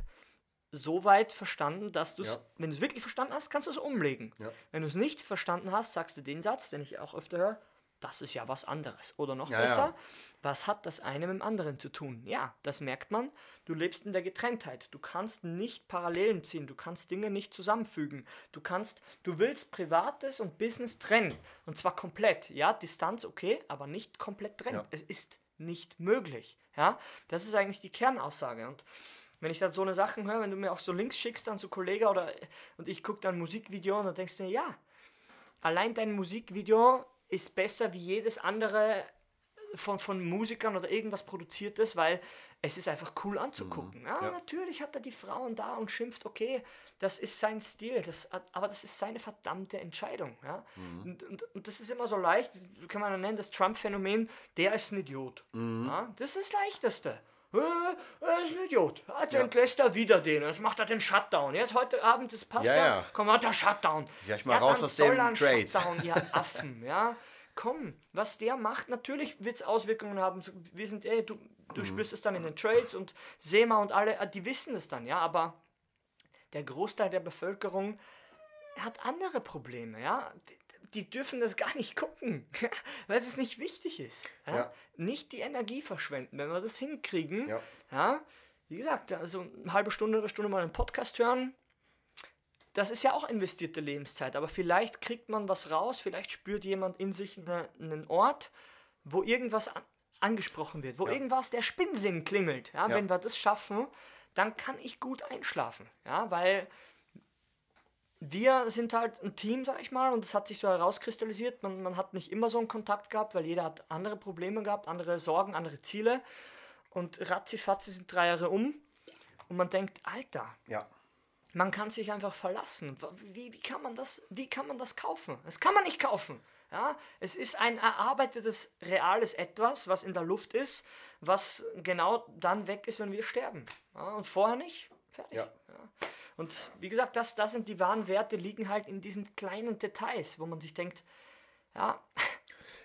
so weit verstanden, dass du es, Ja. wenn du es wirklich verstanden hast, kannst du es umlegen. Ja. Wenn du es nicht verstanden hast, sagst du den Satz, den ich auch öfter höre, das ist ja was anderes. Oder noch Ja, besser, was hat das eine mit dem anderen zu tun? Ja, das merkt man. Du lebst in der Getrenntheit. Du kannst nicht Parallelen ziehen. Du kannst Dinge nicht zusammenfügen. Du kannst, du willst Privates und Business trennen. Und zwar komplett. Ja, Distanz okay, aber nicht komplett trennen. Es ist nicht möglich. Ja, das ist eigentlich die Kernaussage. Und wenn ich dann so eine Sachen höre, wenn du mir auch so Links schickst dann zu Kollegen oder und ich gucke dann Musikvideo und dann denkst du, ja, allein dein Musikvideo ist besser wie jedes andere von, von Musikern oder irgendwas produziertes, weil es ist einfach cool anzugucken. Ja, Ja. natürlich hat er die Frauen da und schimpft, okay, das ist sein Stil, das, aber das ist seine verdammte Entscheidung. Ja? Und, und, und das ist immer so leicht, kann man nennen, das Trump-Phänomen, der ist ein Idiot. Ja? Das ist das Leichteste. Äh, Er ist ein Idiot. Jetzt Ja. entlässt er wieder den. Jetzt macht er den Shutdown. Jetzt heute Abend, das passt Ja, ja. ja. Komm, hat der Shutdown. Gleich mal raus dann aus dem er Trade. Shutdown, ihr Affen, ja. Komm, was der macht, natürlich wird es Auswirkungen haben. Wir sind, ey, du, Mhm. du spürst es dann in den Trades und Sema und alle, äh, die wissen es dann, ja, aber der Großteil der Bevölkerung hat andere Probleme, ja. Die, die dürfen das gar nicht gucken, weil es nicht wichtig ist. Ja? Ja. Nicht die Energie verschwenden, wenn wir das hinkriegen. Ja. Ja, wie gesagt, also eine halbe Stunde oder Stunde mal einen Podcast hören, das ist ja auch investierte Lebenszeit, aber vielleicht kriegt man was raus, vielleicht spürt jemand in sich eine, einen Ort, wo irgendwas an, angesprochen wird, wo Ja. irgendwas der Spinnsinn klingelt. Ja, Ja. Wenn wir das schaffen, dann kann ich gut einschlafen, ja, weil wir sind halt ein Team, sag ich mal, und es hat sich so herauskristallisiert. Man, man hat nicht immer so einen Kontakt gehabt, weil jeder hat andere Probleme gehabt, andere Sorgen, andere Ziele. Und ratzifatzi sind drei Jahre um. und man denkt, Alter, Ja. Man kann sich einfach verlassen. Wie, wie, kann man das, wie kann man das kaufen? Das kann man nicht kaufen. Ja? Es ist ein erarbeitetes, reales Etwas, was in der Luft ist, was genau dann weg ist, wenn wir sterben. Ja? Und vorher nicht. Fertig. Ja. Und wie gesagt, das, das sind die wahren Werte, liegen halt in diesen kleinen Details, wo man sich denkt, ja,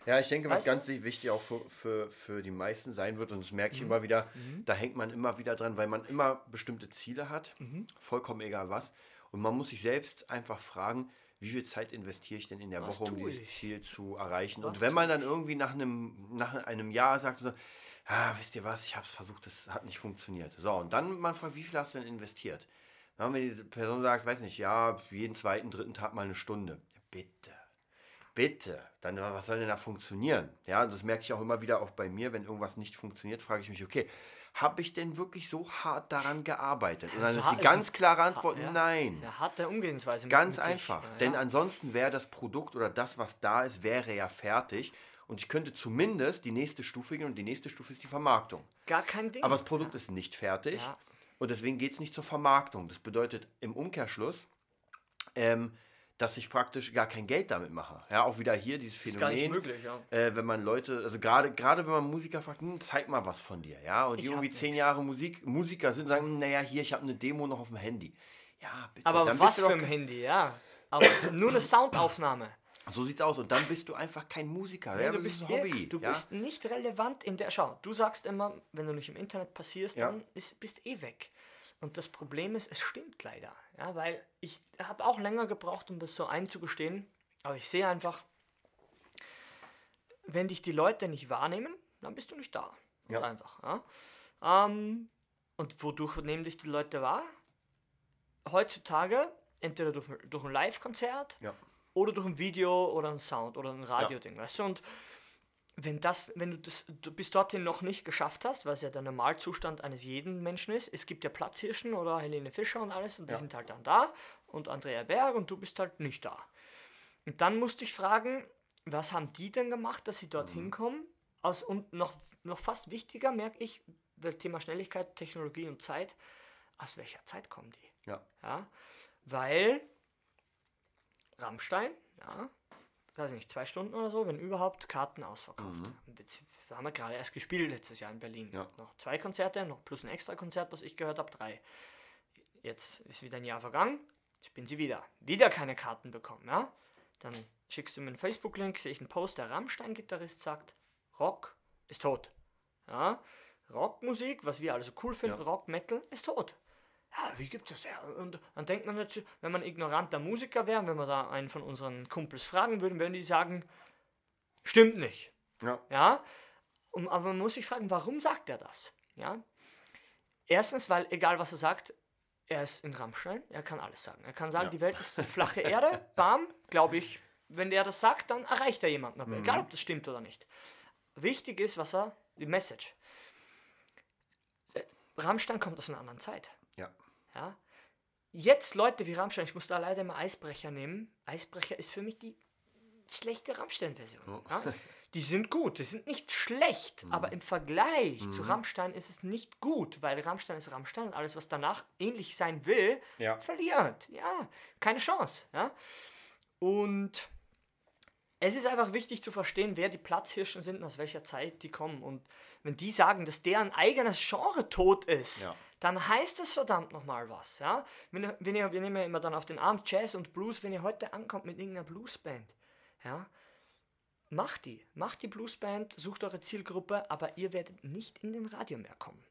Ja, ich denke, was Weißt du? ganz wichtig auch für, für, für die meisten sein wird, und das merke ich Mhm. immer wieder, da hängt man immer wieder dran, weil man immer bestimmte Ziele hat, Mhm. vollkommen egal was. Und man muss sich selbst einfach fragen, wie viel Zeit investiere ich denn in der Was Woche, um dieses ich? Ziel zu erreichen? Was und wenn man dann irgendwie nach einem, nach einem Jahr sagt, so, ah, wisst ihr was, ich habe es versucht, das hat nicht funktioniert. So, und dann man fragt, wie viel hast du denn investiert? Dann, wenn diese Person sagt, weiß nicht, ja, jeden zweiten, dritten Tag mal eine Stunde. Ja, bitte. Bitte, dann was soll denn da funktionieren? Ja, das merke ich auch immer wieder auch bei mir, wenn irgendwas nicht funktioniert, frage ich mich, okay, habe ich denn wirklich so hart daran gearbeitet? Und dann so ist hart die ganz klare Antwort, ja, nein. Sehr harte Umgehensweise. Ganz einfach. Ja, Denn ja. ansonsten wäre das Produkt oder das, was da ist, wäre ja fertig. Und ich könnte zumindest die nächste Stufe gehen und die nächste Stufe ist die Vermarktung. Gar kein Ding. Aber das Produkt ist nicht fertig Ja. und deswegen geht es nicht zur Vermarktung. Das bedeutet im Umkehrschluss, ähm, dass ich praktisch gar kein Geld damit mache. Ja, auch wieder hier dieses ist gar nicht Phänomen, möglich, ja. äh, wenn man Leute, also gerade gerade wenn man Musiker fragt, hm, zeig mal was von dir, ja, und die Ich irgendwie zehn nix. Jahre Musik, Musiker sind, sagen, naja, hier, ich habe eine Demo noch auf dem Handy. Ja, bitte. Aber dann was für ein Handy, ja. Aber nur eine Soundaufnahme. So sieht's aus. Und dann bist du einfach kein Musiker. Ja, ja, du bist, ist ein Hobby. du ja? bist nicht relevant in der. Schau, du sagst immer, wenn du nicht im Internet passierst, Ja. dann ist, bist eh weg. Und das Problem ist, es stimmt leider. Ja, weil ich habe auch länger gebraucht, um das so einzugestehen. Aber ich sehe einfach, wenn dich die Leute nicht wahrnehmen, dann bist du nicht da. Ja. Einfach. Ja? Ähm, und wodurch nehmen dich die Leute wahr? Heutzutage entweder durch, durch ein Live-Konzert Ja. oder durch ein Video oder ein Sound oder ein Radio-Ding, weißt du? Und wenn das, wenn du das du bis dorthin noch nicht geschafft hast, was ja der Normalzustand eines jeden Menschen ist, es gibt ja Platzhirschen oder Helene Fischer und alles und die Ja. sind halt dann da und Andrea Berg und du bist halt nicht da. Und dann musste ich fragen, was haben die denn gemacht, dass sie dorthin Mhm. kommen? Aus, und noch, noch fast wichtiger merke ich, weil Thema Schnelligkeit, Technologie und Zeit, aus welcher Zeit kommen die? Ja. Ja, weil Rammstein, ja, weiß nicht, zwei Stunden oder so, wenn überhaupt, Karten ausverkauft. Jetzt, wir haben ja gerade erst gespielt letztes Jahr in Berlin. Ja. Noch zwei Konzerte, noch plus ein extra Konzert, was ich gehört habe, drei. Jetzt ist wieder ein Jahr vergangen, jetzt bin sie wieder. Wieder keine Karten bekommen, ja. Dann schickst du mir einen Facebook-Link, sehe ich einen Post, der Rammstein-Gitarrist sagt, Rock ist tot. Ja, Rockmusik, was wir alle so cool finden, Ja. Rock, Metal, ist tot. Ja, wie gibt es das? Ja, und dann denkt man dazu, wenn man ignoranter Musiker wäre, wenn wir da einen von unseren Kumpels fragen würden, würden die sagen, stimmt nicht. Ja. Ja, und, aber man muss sich fragen, warum sagt er das? Ja, erstens, weil egal was er sagt, er ist in Rammstein, er kann alles sagen. Er kann sagen, Ja. die Welt ist eine flache Erde, bam, glaube ich, wenn der das sagt, dann erreicht er jemanden, aber egal ob das stimmt oder nicht. Wichtig ist, was er, die Message. Äh, Rammstein kommt aus einer anderen Zeit. Ja. Ja. Jetzt Leute wie Rammstein, ich muss da leider mal Eisbrecher nehmen. Eisbrecher ist für mich die schlechte Rammstein-Version. Ja. Die sind gut, die sind nicht schlecht, Mhm. aber im Vergleich zu Rammstein ist es nicht gut, weil Rammstein ist Rammstein und alles, was danach ähnlich sein will, Ja. verliert. Ja, keine Chance. Ja. Und es ist einfach wichtig zu verstehen, wer die Platzhirschen sind und aus welcher Zeit die kommen. Und wenn die sagen, dass deren eigenes Genre tot ist, Ja. dann heißt es verdammt nochmal was. Ja? Wenn, ihr- wenn ihr, wir nehmen ja immer dann auf den Arm Jazz und Blues, wenn ihr heute ankommt mit irgendeiner Bluesband, ja, macht die. Macht die Bluesband, sucht eure Zielgruppe, aber ihr werdet nicht in den Radio mehr kommen.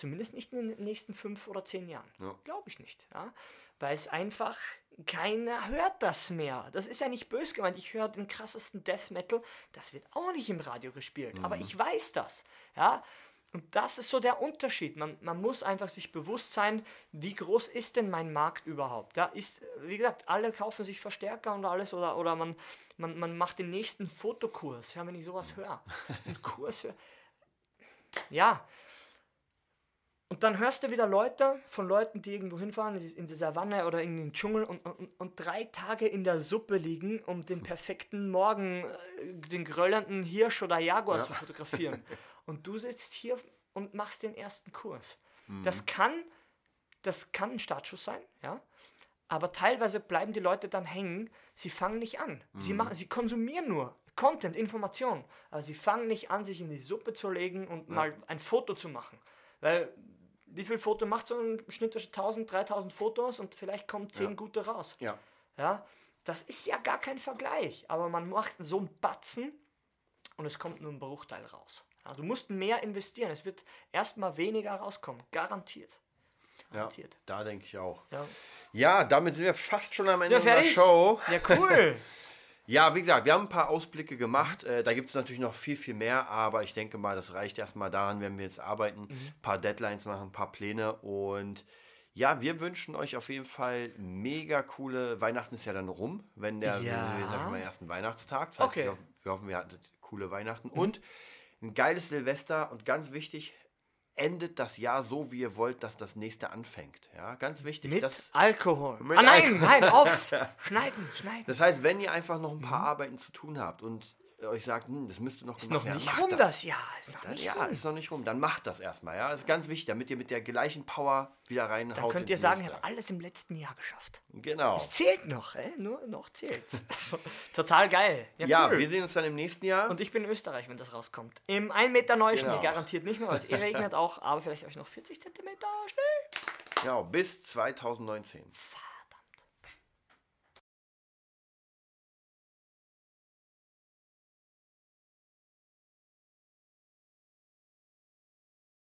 Zumindest nicht in den nächsten fünf oder zehn Jahren. Ja. Glaube ich nicht. Ja? Weil es einfach keiner hört das mehr. Das ist ja nicht böse gemeint. Ich höre den krassesten Death Metal. Das wird auch nicht im Radio gespielt. Aber ich weiß das. Ja? Und das ist so der Unterschied. Man, man muss einfach sich bewusst sein, wie groß ist denn mein Markt überhaupt? Da ist, wie gesagt, alle kaufen sich Verstärker und alles oder, oder man, man, man macht den nächsten Fotokurs. Ja, wenn ich sowas höre. Einen Kurs höre. Ja, und dann hörst du wieder Leute von Leuten, die irgendwo hinfahren, in die- Savanne oder in den Dschungel und, und, und drei Tage in der Suppe liegen, um den perfekten Morgen, äh, den gröllenden Hirsch oder Jaguar zu fotografieren. Und du sitzt hier und machst den ersten Kurs. Das kann das kann ein Startschuss sein, ja. Aber teilweise bleiben die Leute dann hängen, sie fangen nicht an. Sie, machen, sie konsumieren nur Content, Information. Aber sie fangen nicht an, sich in die Suppe zu legen und mal ein Foto zu machen. Weil, wie viel Foto macht so ein Schnitt 1000, 3000 Fotos und vielleicht kommen 10 Ja. gute raus. Ja. Ja, das ist ja gar kein Vergleich, aber man macht so einen Batzen und es kommt nur ein Bruchteil raus. Ja, du musst mehr investieren, es wird erstmal weniger rauskommen, garantiert. Ja, Garantiert. da denke ich auch. Ja. Ja, damit sind wir fast schon am Ende fertig? Show. Ja, cool. Ja, wie gesagt, wir haben ein paar Ausblicke gemacht. Äh, da gibt es natürlich noch viel, viel mehr, aber ich denke mal, das reicht erstmal daran, wenn wir jetzt arbeiten, ein paar Deadlines machen, ein paar Pläne und ja, wir wünschen euch auf jeden Fall mega coole Weihnachten ist ja dann rum, wenn der Ja. wir mal, ersten Weihnachtstag. Das heißt, Okay. wir, hoffen, wir hoffen, wir hatten coole Weihnachten und ein geiles Silvester und ganz wichtig, endet das Jahr so, wie ihr wollt, dass das nächste anfängt. Ja, ganz wichtig. Mit das, Alkohol. Mit ah, nein, Alkohol. nein, auf. Schneiden, schneiden. das heißt, wenn ihr einfach noch ein paar Arbeiten zu tun habt und euch sagt, hm, das müsste noch ist gemacht noch werden, nicht macht rum das. das Jahr. Ist noch Dann, nicht ja, rum. ist noch nicht rum. Dann macht das erstmal. Ja, das ist ganz wichtig, damit ihr mit der gleichen Power wieder reinhaut. Dann könnt ihr sagen, ich habe alles im letzten Jahr geschafft. Genau. Es zählt noch, ey? nur noch zählt's. Total geil. Ja, Ja, cool. wir sehen uns dann im nächsten Jahr. Und ich bin in Österreich, wenn das rauskommt. Im 1 Meter Neuschnee Genau. garantiert nicht mehr, weil es eh regnet auch, aber vielleicht euch noch 40 Zentimeter Schnee. ja, bis 2019. Fuck.